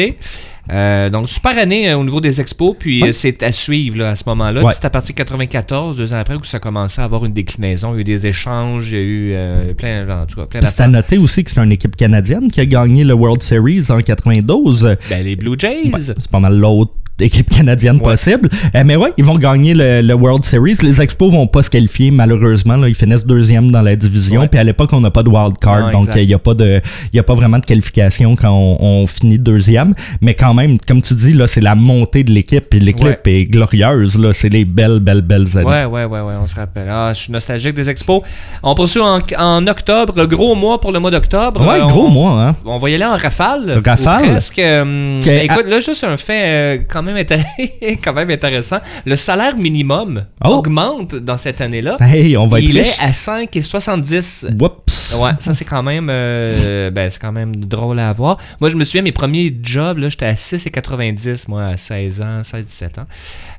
Euh, donc, super année euh, au niveau des expos, puis Ouais. euh, c'est à suivre là, à ce moment-là. Ouais. Puis C'est à partir de 94, deux ans après, que ça a commencé à avoir une déclinaison. Il y a eu des échanges, il y a eu euh, plein, en tout cas, plein C'est à noter aussi que c'est une équipe canadienne qui a gagné le World Series en 92. Ben, les Blue Jays. Ouais, c'est pas mal l'autre équipe canadienne Ouais. possible. Euh, mais ouais, ils vont gagner le, le World Series. Les Expos vont pas se qualifier, malheureusement. Là, ils finissent deuxième dans la division. Puis à l'époque, on n'a pas de wild card. Non, donc, il n'y a, pas de- y a pas vraiment de qualification quand on, on finit deuxième. Mais quand même, comme tu dis, là, c'est la montée de l'équipe. Puis l'équipe est glorieuse. Là. C'est les belles, belles, belles années. Ouais, ouais, ouais, ouais, on se rappelle. Ah, je suis nostalgique des expos. On poursuit en, en octobre, gros mois pour le mois d'octobre. Ouais, Euh, gros mois, hein. On va y aller en rafale. Rafale. Presque. Euh, Que- écoute, là, juste un fait euh, quand, même intér- quand même intéressant. Le salaire minimum Oh. augmente dans cette année-là. Hey, on va être Il riche. est à 5,70. Whoops. Ouais, ça c'est quand même euh, ben, c'est quand même drôle à voir. Moi je me souviens mes premiers jobs là, j'étais à 6,90 moi à 16 ans, 16 17 ans.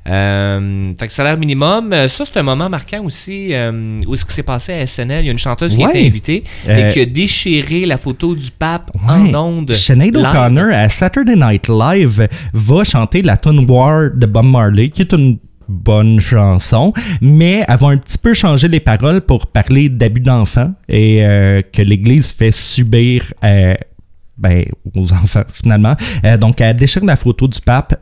Euh, fait que salaire minimum, euh, ça c'est un moment marquant aussi euh, où ce qui s'est passé à SNL, il y a une chanteuse qui a été invitée Euh, et qui a déchiré la photo du pape Ouais. en ondes. Sinead. O'Connor à Saturday Night Live va chanter la tune War de Bob Marley, qui est une bonne chanson, mais va un petit peu changer les paroles pour parler d'abus d'enfants et euh, que l'Église fait subir euh, ben, aux enfants finalement. Euh, donc elle déchire la photo du pape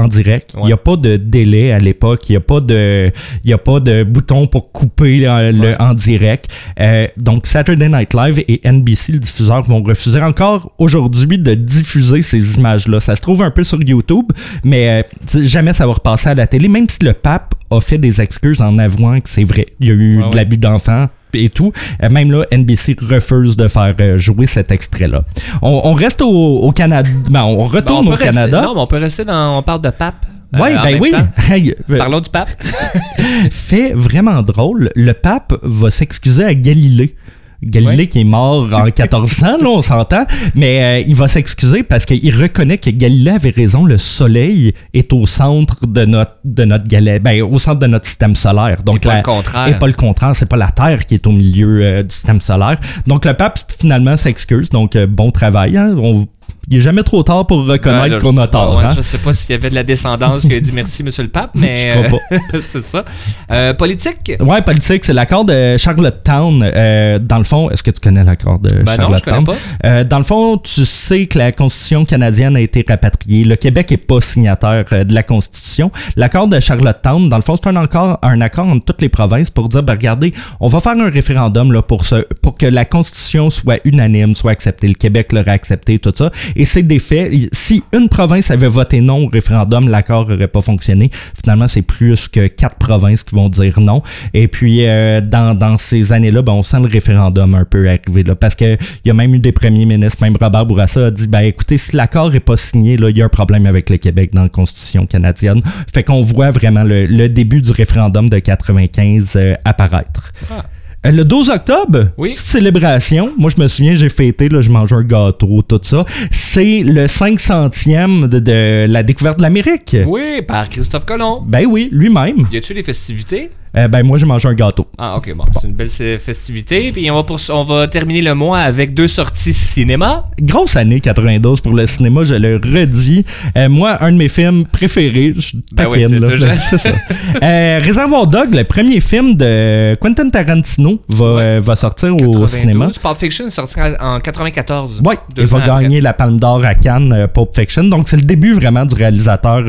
en direct. Il n'y a pas de délai à l'époque. Il n'y a, pas de- y a pas de bouton pour couper le Ouais. en direct. Euh, donc, Saturday Night Live et NBC, le diffuseur, vont refuser encore aujourd'hui de diffuser ces images-là. Ça se trouve un peu sur YouTube, mais euh, jamais ça va repasser à la télé, même si le pape a fait des excuses en avouant que c'est vrai. Il y a eu Ouais, de l'abus d'enfants et tout. Euh, même là, NBC refuse de faire euh, jouer cet extrait-là. On, on reste au, au Canada. Ben, on Ben, on retourne au rester- Canada. non, mais on peut rester dans on parle de pape. euh, Ouais, ben oui. euh, Parlons du pape. fait vraiment drôle, le pape va s'excuser à Galilée. Galilée Ouais. qui est mort en 1400, là, on s'entend, mais euh, il va s'excuser parce qu'il reconnaît que Galilée avait raison, le soleil est au centre de notre, de notre gala- ben, au centre de notre système solaire. Donc Et pas la- le contraire. Et pas le contraire, c'est pas la Terre qui est au milieu euh, du système solaire. Donc le pape finalement s'excuse, donc euh, bon travail. hein. On- Il est jamais trop tard pour reconnaître je qu'on a pas, tort. ouais, hein? Je sais pas s'il y avait de la descendance qui a dit merci, monsieur le pape, mais. Euh, c'est ça. Euh, politique? Ouais, politique, c'est l'accord de Charlottetown. Euh, dans le fond, est-ce que tu connais l'accord de Ben non, je Charlottetown? connais pas. Euh, dans le fond, tu sais que la Constitution canadienne a été rapatriée. Le Québec est pas signataire de la Constitution. L'accord de Charlottetown, dans le fond, c'est un accord, un accord entre toutes les provinces pour dire, ben, regardez, on va faire un référendum là, pour, ce, pour que la Constitution soit unanime, soit acceptée. Le Québec l'aurait accepté, tout ça. Et c'est des faits. Si une province avait voté non au référendum, l'accord n'aurait pas fonctionné. Finalement, c'est plus que quatre provinces qui vont dire non. Et puis, euh, dans, dans ces années-là, ben, on sent le référendum un peu arriver. Là, parce qu'il y a même eu des premiers ministres, même Robert Bourassa a dit ben, écoutez, si l'accord n'est pas signé, il y a un problème avec le Québec dans la Constitution canadienne. Fait qu'on voit vraiment le, le début du référendum de 95 euh, apparaître. Ah. Euh, Le 12 octobre, Oui. petite célébration. Moi, je me souviens, j'ai fêté, là, je mangeais un gâteau, tout ça. C'est le 500e de, de la découverte de l'Amérique. Oui, par Christophe Colomb. Ben oui, lui-même. Y a-tu des festivités? Euh, ben moi, j'ai mangé un gâteau. Ah, ok, bon, c'est une belle festivité. Puis on va, on va terminer le mois avec deux sorties cinéma. Grosse année 92 pour le cinéma, je le redis. Euh, moi, un de mes films préférés, je Ben oui, taquine, c'est ça. Euh, Réservoir Dog, le premier film de Quentin Tarantino, va, Ouais. euh, va sortir au 92. cinéma. Pulp Fiction est sorti en en 94. Ouais, Deux il va après. gagner la Palme d'Or à Cannes, Pulp Fiction. Donc, c'est le début vraiment du réalisateur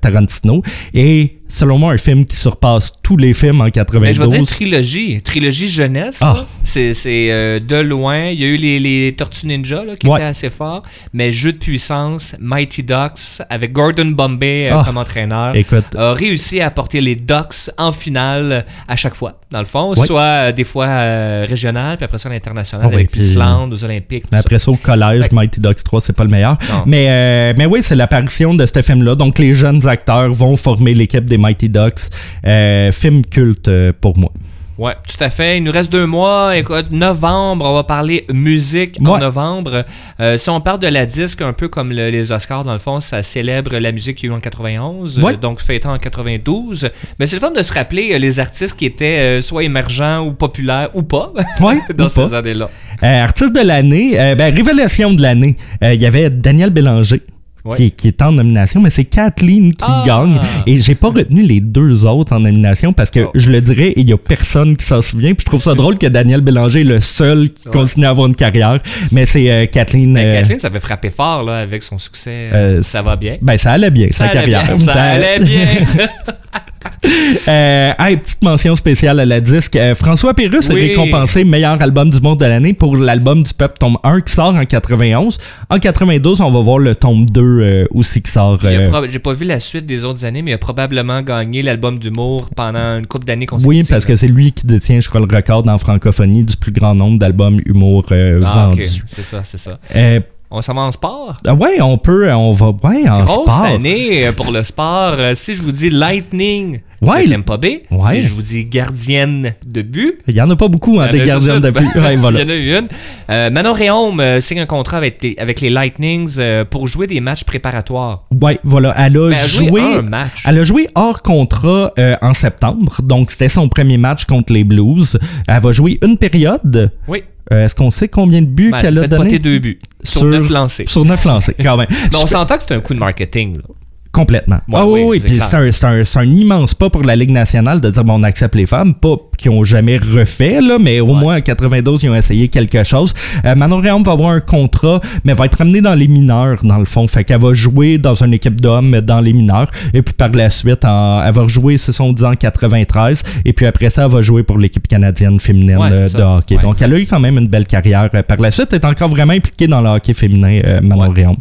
Tarantino. Et selon moi, un film qui surpasse tous les films en Ben, 92. je vais dire trilogie. Trilogie jeunesse. Ah. C'est euh, de loin. Il y a eu les, les Tortues Ninja là, qui Ouais. étaient assez forts. Mais Jeu de puissance, Mighty Ducks, avec Gordon Bombay euh, Ah. comme entraîneur, Écoute, a réussi à porter les Ducks en finale à chaque fois, dans le fond. Ouais. Soit euh, des fois régional, puis après ça l'international, Ah avec l'Islande, aux Olympiques. Mais après ça, au collège. Mighty Ducks 3, c'est pas le meilleur. Non. Mais, mais oui, c'est l'apparition de ce film-là. Donc, les jeunes acteurs vont former l'équipe des Mighty Ducks. Euh, film culte euh, pour moi. Ouais, tout à fait. Il nous reste deux mois. Écoute, novembre, on va parler musique en novembre. Euh, si on parle de la disque, un peu comme le- les Oscars, dans le fond, ça célèbre la musique qu'il y a eu en 91, Ouais. euh, donc fêtant en 92. Mais c'est le fun de se rappeler euh, les artistes qui étaient soit émergents ou populaires ou pas Ouais, dans ou ces années-là. Artiste de l'année, ben, révélation de l'année. Il y avait Daniel Bélanger. Ouais. Qui, qui est en nomination, mais c'est Kathleen qui Ah! gagne. Et j'ai pas retenu les deux autres en nomination parce que Oh. je le dirais, il y a personne qui s'en souvient. Puis je trouve ça drôle que Daniel Bélanger est le seul qui Ouais. continue à avoir une carrière. Mais c'est euh, Kathleen. Mais euh, Kathleen, ça avait frappé fort là, avec son succès. Euh, ça va bien. Ben, ça allait bien, Ça sa allait carrière. bien. Ça Ben, allait bien. Euh, hey, petite mention spéciale à la disque. Euh, François Pérusse Oui. est récompensé meilleur album du monde de l'année pour l'album du peuple tome 1 qui sort en 91. En 92, on va voir le tome 2 euh, aussi qui sort. J'ai pas vu la suite des autres années, mais il a probablement gagné l'album d'humour pendant une couple d'années oui, consécutives. parce que c'est lui qui détient, je crois, le record en francophonie du plus grand nombre d'albums humour Ah, vendus. C'est ça, c'est ça. Euh, On s'en va en sport? ah ouais, on peut, on va, ouais, en Grosse sport. année euh, pour le sport. Euh, Si je vous dis Lightning Ouais. Tampa Bay, Ouais. si je vous dis gardienne de but, Il y en a pas beaucoup, hein, des une. de but. Ouais, voilà. il y en a eu une. Euh, Manon Réaume euh, signe un contrat avec les, avec les Lightnings euh, pour jouer des matchs préparatoires. Ouais, voilà. Elle a Ben, elle joué joué. un match. Elle a joué hors contrat euh, en septembre, donc c'était son premier match contre les Blues. Elle va jouer une période. Oui. Euh, Est-ce qu'on sait combien de buts Ben, qu'elle elle a donné deux buts sur, Sur- neuf lancés. Sur neuf lancés, quand même. Mais on s'entend que c'est un coup de marketing. là. Complètement. Ah oui, oui, Puis c'est un, un- un immense pas pour la Ligue nationale de dire bon, on accepte les femmes, pas qu'ils ont jamais refait, là, mais au Ouais. moins en 92, ils ont essayé quelque chose. Euh, Manon Réaume va avoir un contrat, mais va être ramenée dans les mineurs, dans le fond. Fait qu'elle va jouer dans une équipe d'hommes dans les mineurs. Et puis par la suite, en- elle va rejouer, ce sont dit en 93. Et puis après ça, elle va jouer pour l'équipe canadienne féminine Ouais, euh, ça. de hockey. Ouais, Donc exact. elle a eu quand même une belle carrière. Euh, Par la suite, elle est encore vraiment impliquée dans le hockey féminin, euh, Manon. Réaume.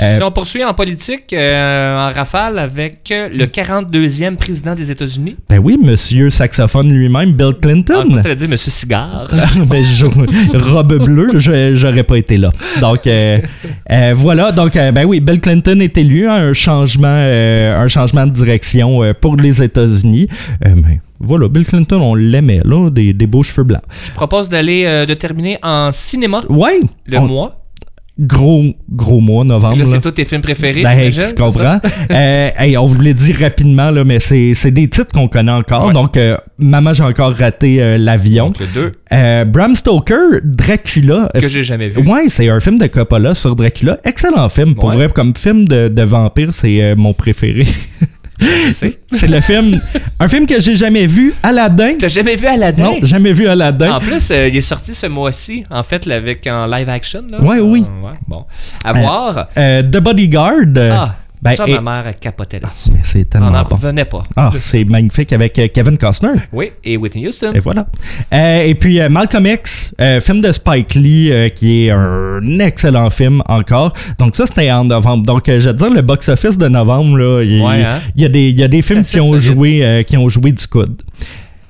Euh, Si on poursuit en politique, euh, en rafale avec euh, le 42e président des États-Unis. Ben oui, monsieur saxophone lui-même, Bill Ah, Clinton. je pensais dire Monsieur Cigare? ben, je- robe bleue, je- j'aurais pas été là. Donc euh, euh, voilà, donc euh, ben oui, Bill Clinton est élu, hein, un changement, un changement de direction pour les États-Unis. Ben, voilà, Bill Clinton, on l'aimait là, des, des beaux cheveux blancs. Je propose d'aller, de terminer en cinéma Ouais, le on- mois. Gros, gros mois, novembre. Là, là. c'est tous tes films préférés, Ben, tu comprends? Euh, hey, on vous l'a dit rapidement, là, mais c'est c'est des titres qu'on connaît encore. Ouais. Donc, euh, Maman, j'ai encore raté euh, l'avion. Donc, le 2, Euh, Bram Stoker, Dracula. que j'ai jamais vu. Ouais, c'est un film de Coppola sur Dracula. Excellent film. Pour Ouais. vrai, comme film de, de vampire, c'est euh, mon préféré. C'est le film. Un film que j'ai jamais vu. Aladdin. T'as jamais vu Aladdin? Non, jamais vu Aladdin. En plus, euh, il est sorti ce mois-ci, en fait, avec en live action. Là. Ouais, oui. Euh, ouais, bon. À voir. Euh, The Bodyguard. euh, Ah, ben, ça, et- ma mère capotait là-dessus. Mais c'est On n'en bon. revenait pas. Ah, c'est magnifique avec euh, Kevin Costner. Oui, et Whitney Houston. Et voilà. Euh, et puis euh, Malcolm X, euh, film de Spike Lee, qui est un excellent film encore. Donc ça, c'était en novembre. Donc je veux dire, le box-office de novembre, là, il, Ouais, hein? il y, a des, il y a des films qui ont, joué, qui ont joué du coude.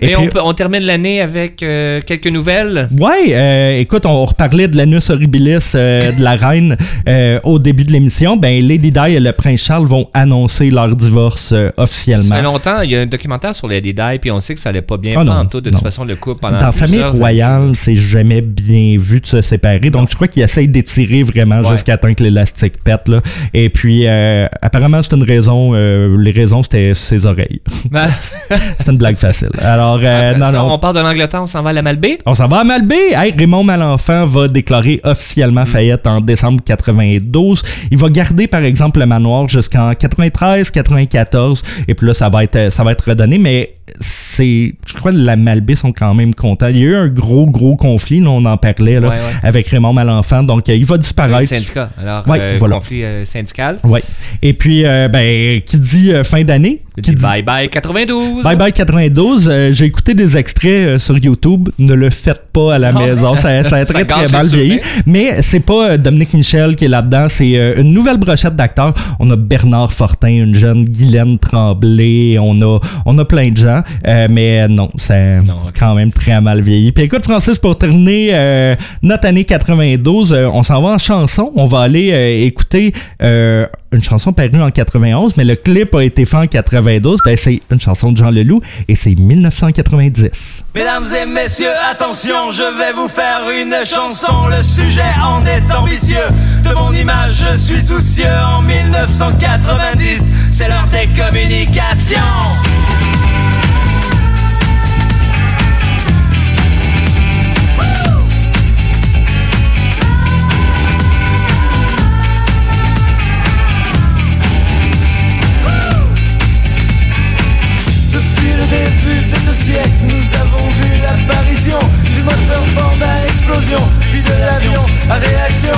Et, on, puis- peut- on termine l'année avec euh, quelques nouvelles. Ouais, euh, écoute, on reparlait de l'anus horribilis euh, de la reine euh, au début de l'émission. Ben, Lady Di et le prince Charles vont annoncer leur divorce euh, Ça fait officiellement. longtemps, il y a un documentaire sur Lady Di, puis on sait que ça allait pas bien Ah non. De non. toute façon, le couple pendant Dans Famille plusieurs Royale, c'est jamais bien vu de se séparer. Donc, je crois qu'ils essayent d'étirer vraiment Ouais. jusqu'à temps que l'élastique pète. Là. Et puis, apparemment, c'est une raison. les raisons, c'était ses oreilles. Ben, c'est une blague facile. Alors, euh, après non, ça, non. On part de l'Angleterre, on s'en va à la Malbaie. On s'en va à Malbaie. Hey, Raymond Malenfant va déclarer officiellement faillite en décembre 92. Il va garder, par exemple, le manoir jusqu'en 93, 94. Et puis là, ça va être, ça va être redonné. Mais c'est, je crois que la Malbaie sont quand même contents. Il y a eu un gros, gros conflit. Là, on en parlait là, Ouais, ouais. avec Raymond Malenfant. Donc, euh, il va Le disparaître. syndicat. Alors, Ouais, euh, voilà. conflit euh, syndical. Ouais. Et puis, euh, ben, qui dit fin d'année, Il qui dit bye bye 92. Bye bye 92. euh, J'ai écouté des extraits sur YouTube. Ne le faites pas à la Non. maison. Ça, ça a Ça très très mal vieilli. Mais c'est pas Dominique Michel qui est là-dedans. C'est une nouvelle brochette d'acteurs. On a Bernard Fortin, une jeune Guylaine Tremblay. On a, on a plein de gens. Euh, mais non, c'est quand même très mal vieilli. Puis écoute, Francis, pour terminer euh, notre année 92, euh, on s'en va en chanson. On va aller euh, écouter euh, une chanson parue en 91, mais le clip a été fait en 92. Ben, c'est une chanson de Jean Leloup et c'est 1990. Mesdames et messieurs, attention, je vais vous faire une chanson. Le sujet en est ambitieux. De mon image, je suis soucieux. En 1990, c'est l'heure des communications. Explosion, puis de l'avion à réaction.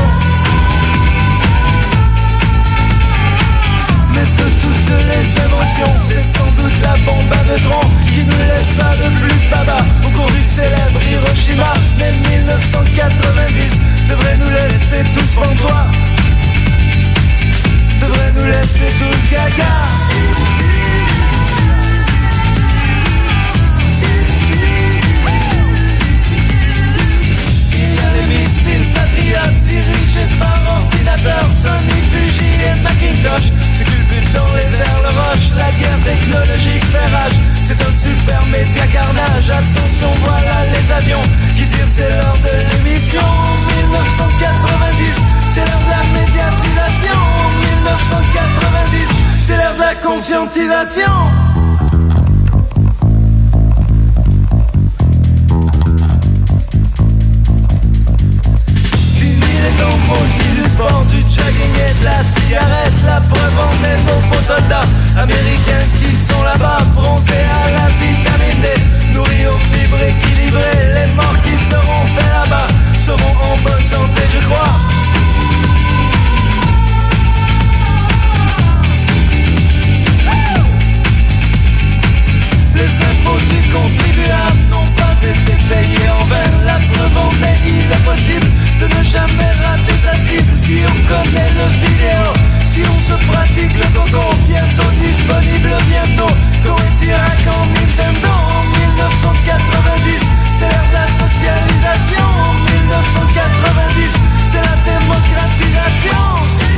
Mais de toutes les inventions, c'est sans doute la bombe à neutrons qui nous laissa le plus baba. Au cours du célèbre Hiroshima, mais 1990 devrait nous laisser tous pantois. Devrait nous laisser tous gaga. Missiles patriotes dirigés par Sony, Fuji et Macintosh. Ce culbute dans les airs, le roche La guerre technologique fait rage. C'est un super média carnage. Attention, voilà les avions Qui tirent, c'est l'heure de l'émission. 1990 C'est l'heure de la médiatisation. 1990 C'est l'heure de la conscientisation la cigarette La preuve en est nos beaux soldats américains qui sont là-bas. Bronzés à la vitamine D Nourris aux fibres équilibrées Les morts qui seront faits là-bas Seront en bonne santé je crois. Les impôts du contribuable n'ont pas été payés en vain. La preuve en est, il est de ne jamais rater sa cible. Si on connaît le vidéo, si on se pratique le coco Bientôt disponible, bientôt. Coetirak en Nintendo En 1990, c'est l'ère de la socialisation En 1990, c'est la démocratisation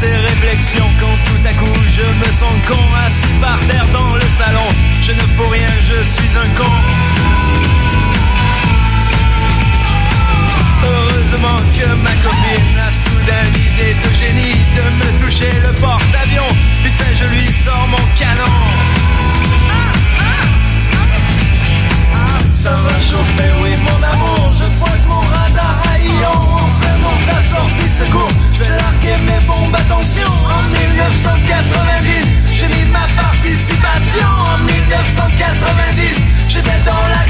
ces réflexions quand tout à coup je me sens con assis par terre dans le salon. Je ne peux rien, je suis un con. Heureusement que ma copine a soudain l'idée de génie de me toucher le porte-avions. Putain, je lui sors mon canon. Ça va chauffer, oui mon amour, je crois que mon radar a la sortie de secours Je vais larguer mes bombes, attention En 1990, j'ai mis ma participation En 1990, j'étais dans la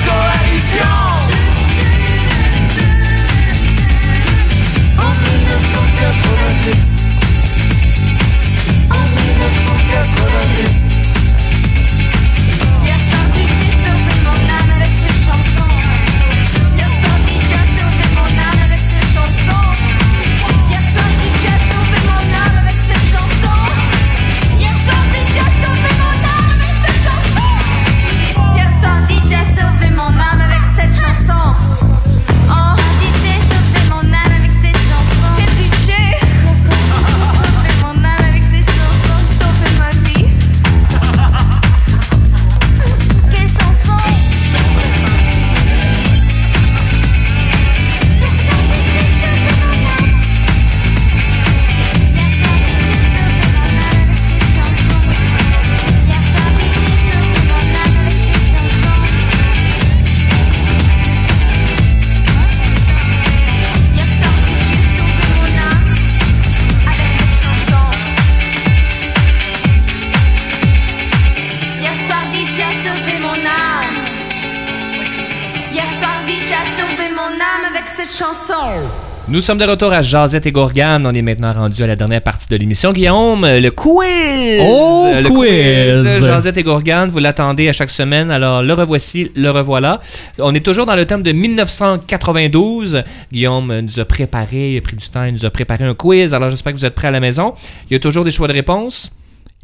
sommes de retour à Jazette et Gourgane. On est maintenant rendu à la dernière partie de l'émission. Guillaume, le quiz! Oh, le quiz! Jazette et Gourgane, vous l'attendez à chaque semaine. Alors, le revoici, le revoilà. On est toujours dans le thème de 1992. Guillaume nous a préparé, il a pris du temps, il nous a préparé un quiz. Alors, j'espère que vous êtes prêts à la maison. Il y a toujours des choix de réponse.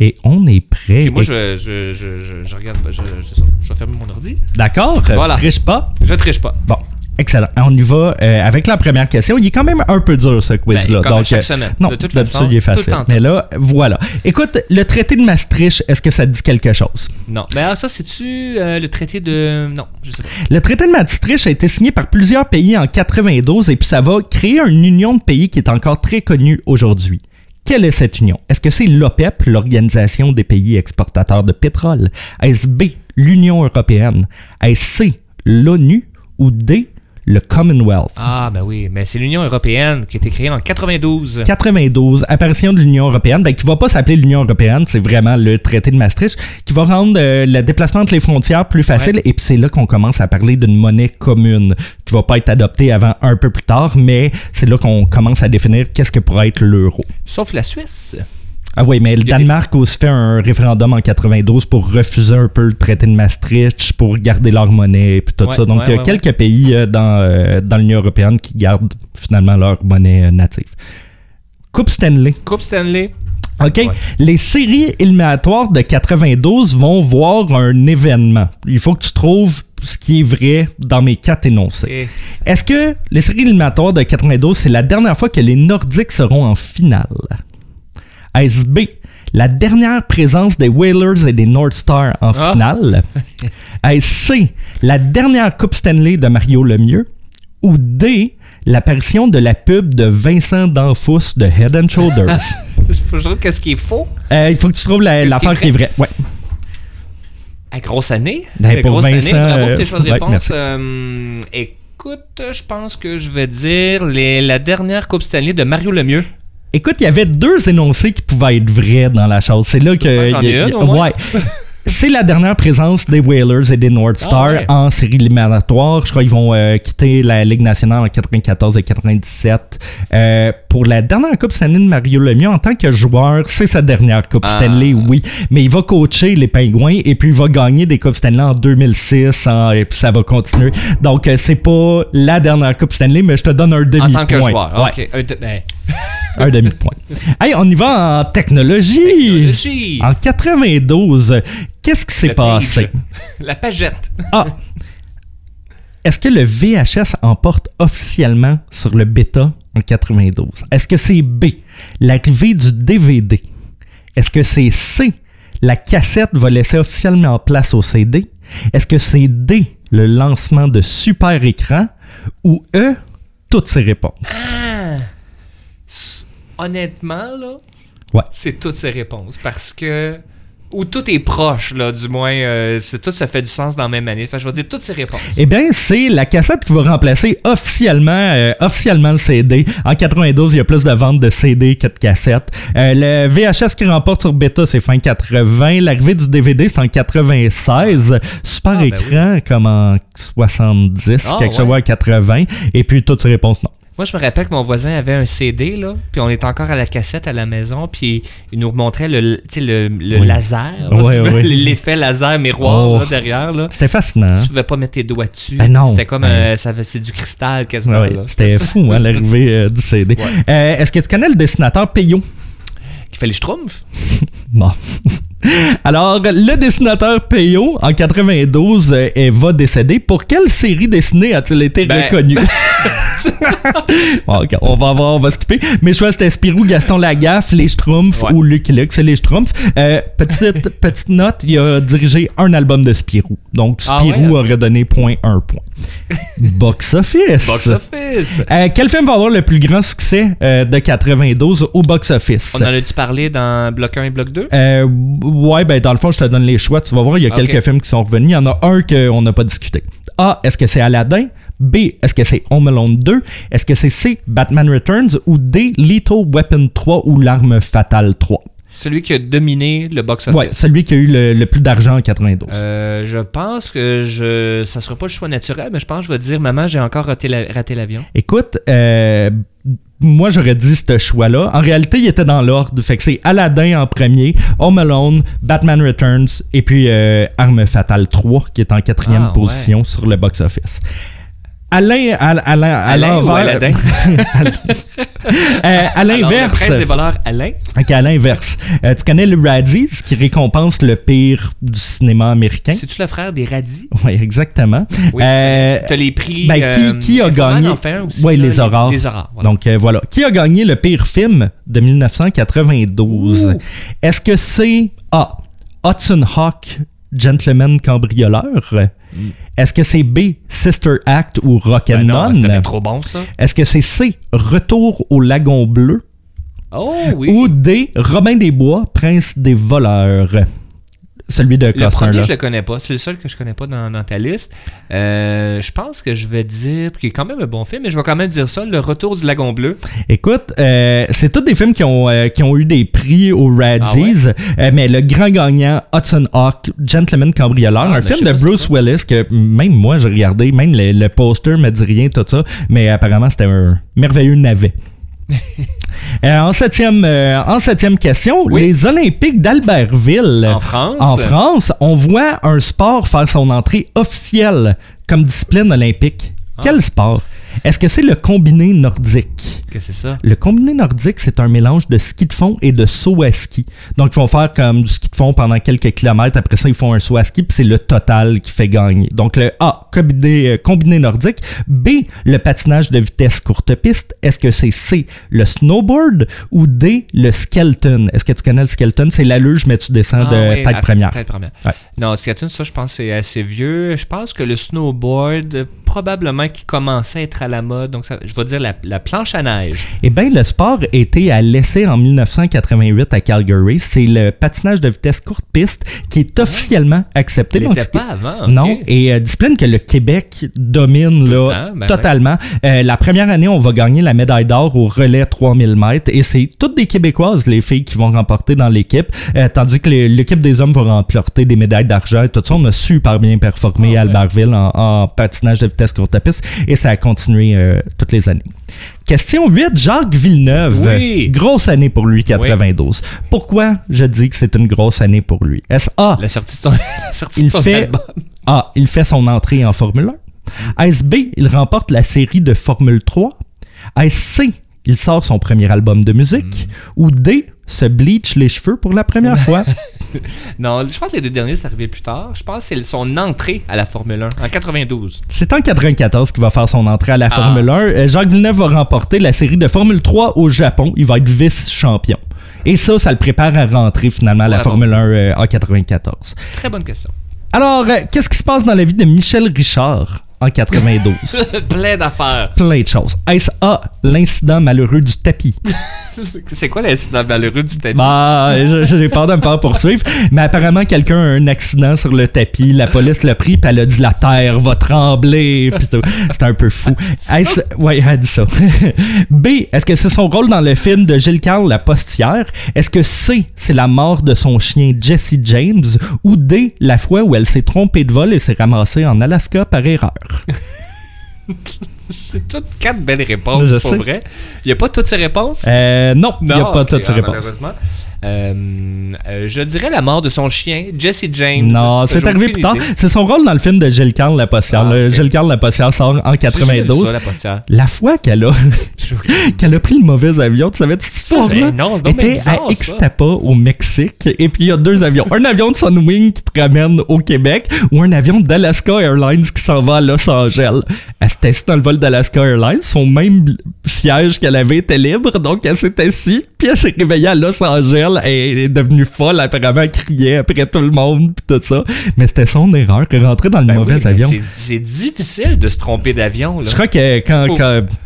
Et on est prêt. Puis moi, je, je, je, je, je regarde, je vais fermer mon ordi. D'accord. Voilà. Triche pas. Je triche pas. Bon. Excellent. On y va euh, avec la première question. Il est quand même un peu dur ce quiz-là. Ben, comme à Donc, chaque euh, semaine. Non, De toute d'habitude, façon, il est tout le facile. temps. Mais là, voilà. Écoute, le traité de Maastricht, est-ce que ça te dit quelque chose? Non. Mais alors, ça, c'est-tu euh, le traité de. Non, je sais pas. Le traité de Maastricht a été signé par plusieurs pays en 92 et puis ça va créer une union de pays qui est encore très connue aujourd'hui. Quelle est cette union? Est-ce que c'est l'OPEP, l'Organisation des pays exportateurs de pétrole? Est-ce B, l'Union européenne? Est-ce C, l'ONU? Ou D, le Commonwealth? Ah, ben oui. Mais c'est l'Union européenne qui a été créée en 92. 92, apparition de l'Union européenne, ben, qui va pas s'appeler l'Union européenne, c'est vraiment le traité de Maastricht, qui va rendre euh, le déplacement entre les frontières plus facile. Et puis c'est là qu'on commence à parler d'une monnaie commune, qui va pas être adoptée avant un peu plus tard, mais c'est là qu'on commence à définir qu'est-ce que pourrait être l'euro. Sauf la Suisse. Ah oui, mais le Danemark a aussi fait un référendum en 92 pour refuser un peu le traité de Maastricht, pour garder leur monnaie et puis tout Ouais, ça. Donc, ouais, il y a ouais, quelques pays euh, dans, euh, dans l'Union européenne qui gardent finalement leur monnaie euh, native. Coupe Stanley. Coupe Stanley. OK? Ouais. Les séries éliminatoires de 92 vont voir un événement. Il faut que tu trouves ce qui est vrai dans mes quatre énoncés. Et Est-ce que les séries éliminatoires de 92, c'est la dernière fois que les Nordiques seront en finale? Est-ce B, la dernière présence des Whalers et des North Stars en Ah. finale? Est-ce C, la dernière Coupe Stanley de Mario Lemieux? Ou D, l'apparition de la pub de Vincent Danfous de Head and Shoulders? faut que je trouve qu'est-ce qui est faux. Euh, il faut que tu trouves la- l'affaire qui qui est vraie. Ouais. À grosse année. Ben, À pour grosse année. Vincent, Bravo pour euh, tes choix de ouais, réponse. merci. Euh, écoute, je pense que je vais dire les- la dernière Coupe Stanley de Mario Lemieux. Écoute, il y avait deux énoncés qui pouvaient être vrais dans la chose. C'est là que. J'en ai une, au moins. ouais. C'est la dernière présence des Whalers et des North Stars Ah ouais. en série éliminatoire. Je crois qu'ils vont euh, quitter la Ligue nationale en 94 et 97. Euh, pour la dernière Coupe Stanley de Mario Lemieux, en tant que joueur, c'est sa dernière Coupe Ah. Stanley, oui. Mais il va coacher les Pingouins et puis il va gagner des Coupes Stanley en 2006 en- et puis ça va continuer. Donc, euh, c'est pas la dernière Coupe Stanley, mais je te donne un En demi-point. tant que joueur. Ouais, Ok. Un de- un demi-point. hey, on y va en technologie. technologie. En 92, qu'est-ce qui s'est passé? La pagette. Ah! Est-ce que le VHS emporte officiellement sur le bêta en 92? Est-ce que c'est B, l'arrivée du DVD? Est-ce que c'est C, la cassette va laisser officiellement place au CD? Est-ce que c'est D, le lancement de super écran? Ou E, toutes ces réponses? Ah. Honnêtement, là, Ouais. c'est toutes ces réponses. Parce que. Ou tout est proche, là, du moins. euh, c'est- tout ça fait du sens dans la même année. Fait je vais dire toutes ces réponses. Eh bien, c'est la cassette qui va remplacer officiellement, euh, officiellement le CD. En 92, il y a plus de ventes de CD que de cassettes. Euh, le VHS qui remporte sur Beta, c'est fin 80. L'arrivée du DVD, c'est en 96. Super Ah, ben écran, comme en 70, Ah, quelque chose à 80. Et puis, toutes ces réponses, non. Moi, je me rappelle que mon voisin avait un CD, là, puis on était encore à la cassette à la maison, puis il nous remontrait le, le, le Oui. laser, l'effet laser miroir Oh. là, derrière. Là. C'était fascinant. hein? Tu pouvais pas mettre tes doigts dessus. Ben non. C'était comme Ben- euh, c'est du cristal quasiment. Ouais, là. C'était fou, hein, l'arrivée euh, du CD. Ouais. Euh, Est-ce que tu connais le dessinateur Peyo? Qui fait les schtroumpfs? Bon. Alors, le dessinateur Peyo, en 92, euh, elle va décéder. Pour quelle série dessinée a-t-il été Ben- reconnu? Bon, on va voir, on va skipper. Mes choix, c'était Spirou, Gaston Lagaffe, Les Schtroumpfs Ouais. ou Lucky Luke, c'est Les Schtroumpfs. Euh, petite, petite note, il a dirigé un album de Spirou. Donc, Ah Spirou ouais, aurait donné point un point. Box Office. Box office. Euh, quel film va avoir le plus grand succès de 92 au box office? On en a-tu parlé dans Bloc 1 et Bloc 2? Ouais, ben dans le fond, je te donne les choix. Tu vas voir, il y a quelques films qui sont revenus. Il y en a un qu'on n'a pas discuté. A, est-ce que c'est Aladdin? B, est-ce que c'est Home Alone 2? Est-ce que c'est C, Batman Returns? Ou D, Lethal Weapon 3 ou L'arme fatale 3? Celui qui a dominé le box-office. Ouais, celui qui a eu le, le plus d'argent en 92. Euh, je pense que je ça sera pas le choix naturel, mais je pense que je vais dire Maman, j'ai encore raté la- raté l'avion. Écoute, euh, moi j'aurais dit ce choix-là. En réalité, il était dans l'ordre. Fait que c'est Aladdin en premier, Home Alone, Batman Returns et puis euh, Arme Fatale 3 qui est en quatrième Ah, ouais. position sur le box-office. Alain, à, à, à, à l'envers-? Euh, à l'inverse, prince des voleurs, Alain. Ok, à l'inverse, Euh, tu connais le Razzies qui récompense le pire du cinéma américain? C'est-tu le frère des radis? Oui, exactement. Oui. Euh, T'as les prix. ben, qui- euh, qui a gagné? là, les aurores. Les aurores, voilà. Donc euh, voilà. Qui a gagné le pire film de 1992 Ouh. Est-ce que c'est A. Hudson Hawk, Gentleman Cambrioleur? Est-ce que c'est B. Sister Act ou Ben non, Rock'n'None c'était trop bon, ça. Est-ce que c'est C. Retour au Lagon Bleu? Oh oui. ou D. Robin des Bois, Prince des voleurs? Celui de le Costner premier, là. je le connais pas. C'est le seul que je connais pas dans, dans ta liste. Euh, je pense que je vais dire, qui est quand même un bon film, mais je vais quand même dire ça, Le Retour du Lagon Bleu. Écoute, euh, c'est tous des films qui ont, euh, qui ont eu des prix aux Razzies, euh, mais le grand gagnant, Hudson Hawk, Gentleman Cambrioleur, Ah, un ben, film de Bruce. Willis que même moi j'ai regardé, même le, le poster me dit rien, tout ça, mais apparemment c'était un merveilleux navet. Euh, en, septième, euh, en septième question, Oui. les Olympiques d'Albertville. En France. En France, on voit un sport faire son entrée officielle comme discipline olympique. Ah. Quel sport? Est-ce que c'est le combiné nordique? Qu'est-ce que c'est ça? Le combiné nordique, c'est un mélange de ski de fond et de saut à ski. Donc, ils vont faire comme du ski de fond pendant quelques kilomètres. Après ça, ils font un saut à ski, puis c'est le total qui fait gagner. Donc, le A, combiné, euh, combiné nordique. B, le patinage de vitesse courte piste. Est-ce que c'est C, le snowboard? Ou D, le skeleton? Est-ce que tu connais le skeleton? C'est la luge, mais tu descends Ah de oui, tête première. Tête première. Ouais. Non, Skeleton, ça, je pense c'est assez vieux. Je pense que le snowboard, probablement qui commençait à être à la mode. Donc, ça- je vais dire la, la planche à neige. Eh bien, le sport était à l'essai en 1988 à Calgary. C'est le patinage de vitesse courte piste qui est officiellement accepté. Il n'était pas avant. Non, et euh, discipline que le Québec domine là, ben totalement. Euh, la première année, on va gagner la médaille d'or au relais 3000 mètres et c'est toutes des Québécoises, les filles, qui vont remporter dans l'équipe, euh, tandis que l'équipe des hommes va remporter des médailles d'argent et tout ça. On a super bien performé Ah à ouais. Albertville en, en patinage de vitesse courte piste et ça a continué euh, toutes les années. Question 8, Jacques Villeneuve. Oui. Grosse année pour lui, 92. Pourquoi je dis que c'est une grosse année pour lui? Est-ce A, La sortie de son, la sortie Il de son fait- album. A. Il fait son entrée en Formule 1. Est-ce B. Il remporte la série de Formule 3. Est-ce C. Il sort son premier album de musique? Ou D. Se bleach les cheveux pour la première fois? Non, je pense que les deux derniers, c'est arrivé plus tard. Je pense que c'est son entrée à la Formule 1 en 92. C'est en 94 qu'il va faire son entrée à la Ah. Formule 1. Euh, Jacques Villeneuve va remporter la série de Formule 3 au Japon. Il va être vice-champion. Et ça, ça le prépare à rentrer finalement à la. Formule 1 euh, en 94. Très bonne question. Alors, euh, qu'est-ce qui se passe dans la vie de Michel Richard? En 92? Plein d'affaires. Plein de choses. Est-ce A, l'incident malheureux du tapis? C'est quoi l'incident malheureux du tapis? Bah, j'ai peur de me faire poursuivre. Mais apparemment, quelqu'un a un accident sur le tapis. La police l'a pris, puis elle a dit la terre va trembler. C'était un peu fou. Est-ce- ouais, elle a dit ça. B, est-ce que c'est son rôle dans le film de Gilles Carle, La Postière? Est-ce que C, c'est la mort de son chien Jesse James? Ou D, la fois où elle s'est trompée de vol et s'est ramassée en Alaska par erreur? C'est toutes quatre belles réponses, pour sais. vrai. Il n'y a pas toutes ces réponses? Euh, non, il n'y a pas toutes ces ah, réponses. malheureusement. Euh, euh, je dirais la mort de son chien, Jesse James. Non, c'est arrivé plus tard. C'est son rôle dans le film de Gilles Carle, La Postière. Ah, Le ok. Gilles Carle, La Postière sort en J'ai jamais vu 92. ça, la postière. La fois qu'elle a, qu'elle a pris le mauvais avion, tu savais, histoire-là? ben non, c'est était bizarre, à. Ixtapa, au Mexique, et puis il y a deux avions. Un avion de Sunwing qui te ramène au Québec, ou un avion d'Alaska Airlines qui s'en va à Los Angeles. Elle s'est assise dans le vol d'Alaska Airlines, son même siège qu'elle avait était libre, donc elle s'est assise, puis elle s'est réveillée à Los Angeles et est devenue folle, apparemment, elle criait après tout le monde, pis tout ça. Mais c'était son erreur, elle rentrait dans le Ben mauvais oui, avion. c'est- difficile de se tromper d'avion. Je crois que quand,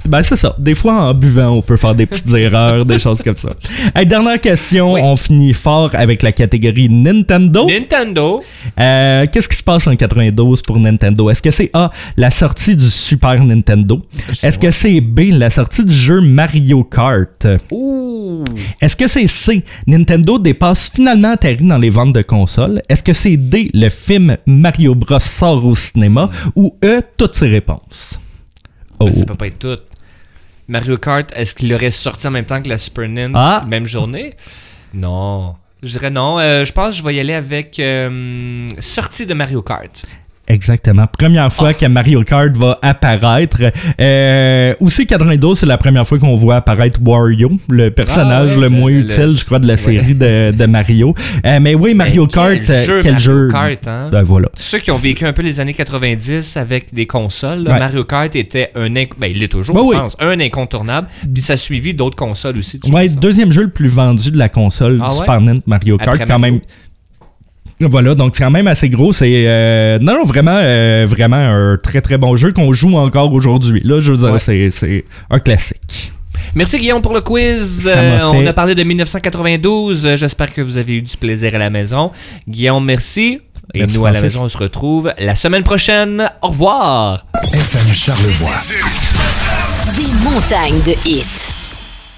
Ben, c'est ça. Des fois, en buvant, on peut faire des petites erreurs, des choses comme ça. Hey, dernière question. Oui. On finit fort avec la catégorie Nintendo. Nintendo. Euh, Qu'est-ce qui se passe en 92 pour Nintendo? Est-ce que c'est A, la sortie du Super Nintendo? Est-ce que c'est B, la sortie du jeu Mario Kart? Ouh. Est-ce que c'est C, Nintendo dépasse finalement atterri dans les ventes de consoles? Est-ce que c'est D, le film Mario Bros sort au cinéma? Ou E, toutes ces réponses? Oh. Ben, ça peut pas être tout. Mario Kart, est-ce qu'il aurait sorti en même temps que la Super Nintendo, Ah. même journée? Non. Je dirais non. Euh, je pense que je vais y aller avec euh, sortie de Mario Kart. Exactement. Première fois que Mario Kart va apparaître. Euh, aussi, 92, c'est la première fois qu'on voit apparaître Wario, le personnage Ah ouais, le le- moins le- utile, je crois, de la série de, de Mario. Euh, mais oui, Mario Ben, Kart, quel euh, jeu, quel Mario jeu. Kart, hein? Ben voilà. Ceux qui ont vécu un peu les années 90 avec des consoles, là, Ouais. Mario Kart était un... inc- Ben, il est toujours, Ben je oui. pense, un incontournable. Puis ça a suivi d'autres consoles aussi. Ouais, façon. deuxième jeu le plus vendu de la console Ah? Super Nintendo Mario Kart, Après quand Mario. même. Voilà, donc c'est quand même assez gros. C'est euh, non, non, vraiment, euh, vraiment un très très bon jeu qu'on joue encore aujourd'hui. Là, je veux dire, Ouais. c'est, c'est un classique. Merci Guillaume pour le quiz. Ça m'a Euh, on a parlé de 1992. Euh, J'espère que vous avez eu du plaisir à la maison. Guillaume, merci. Et Merci, nous, à la maison, on se retrouve la semaine prochaine. Au revoir. FM Charlevoix. Des montagnes de hits.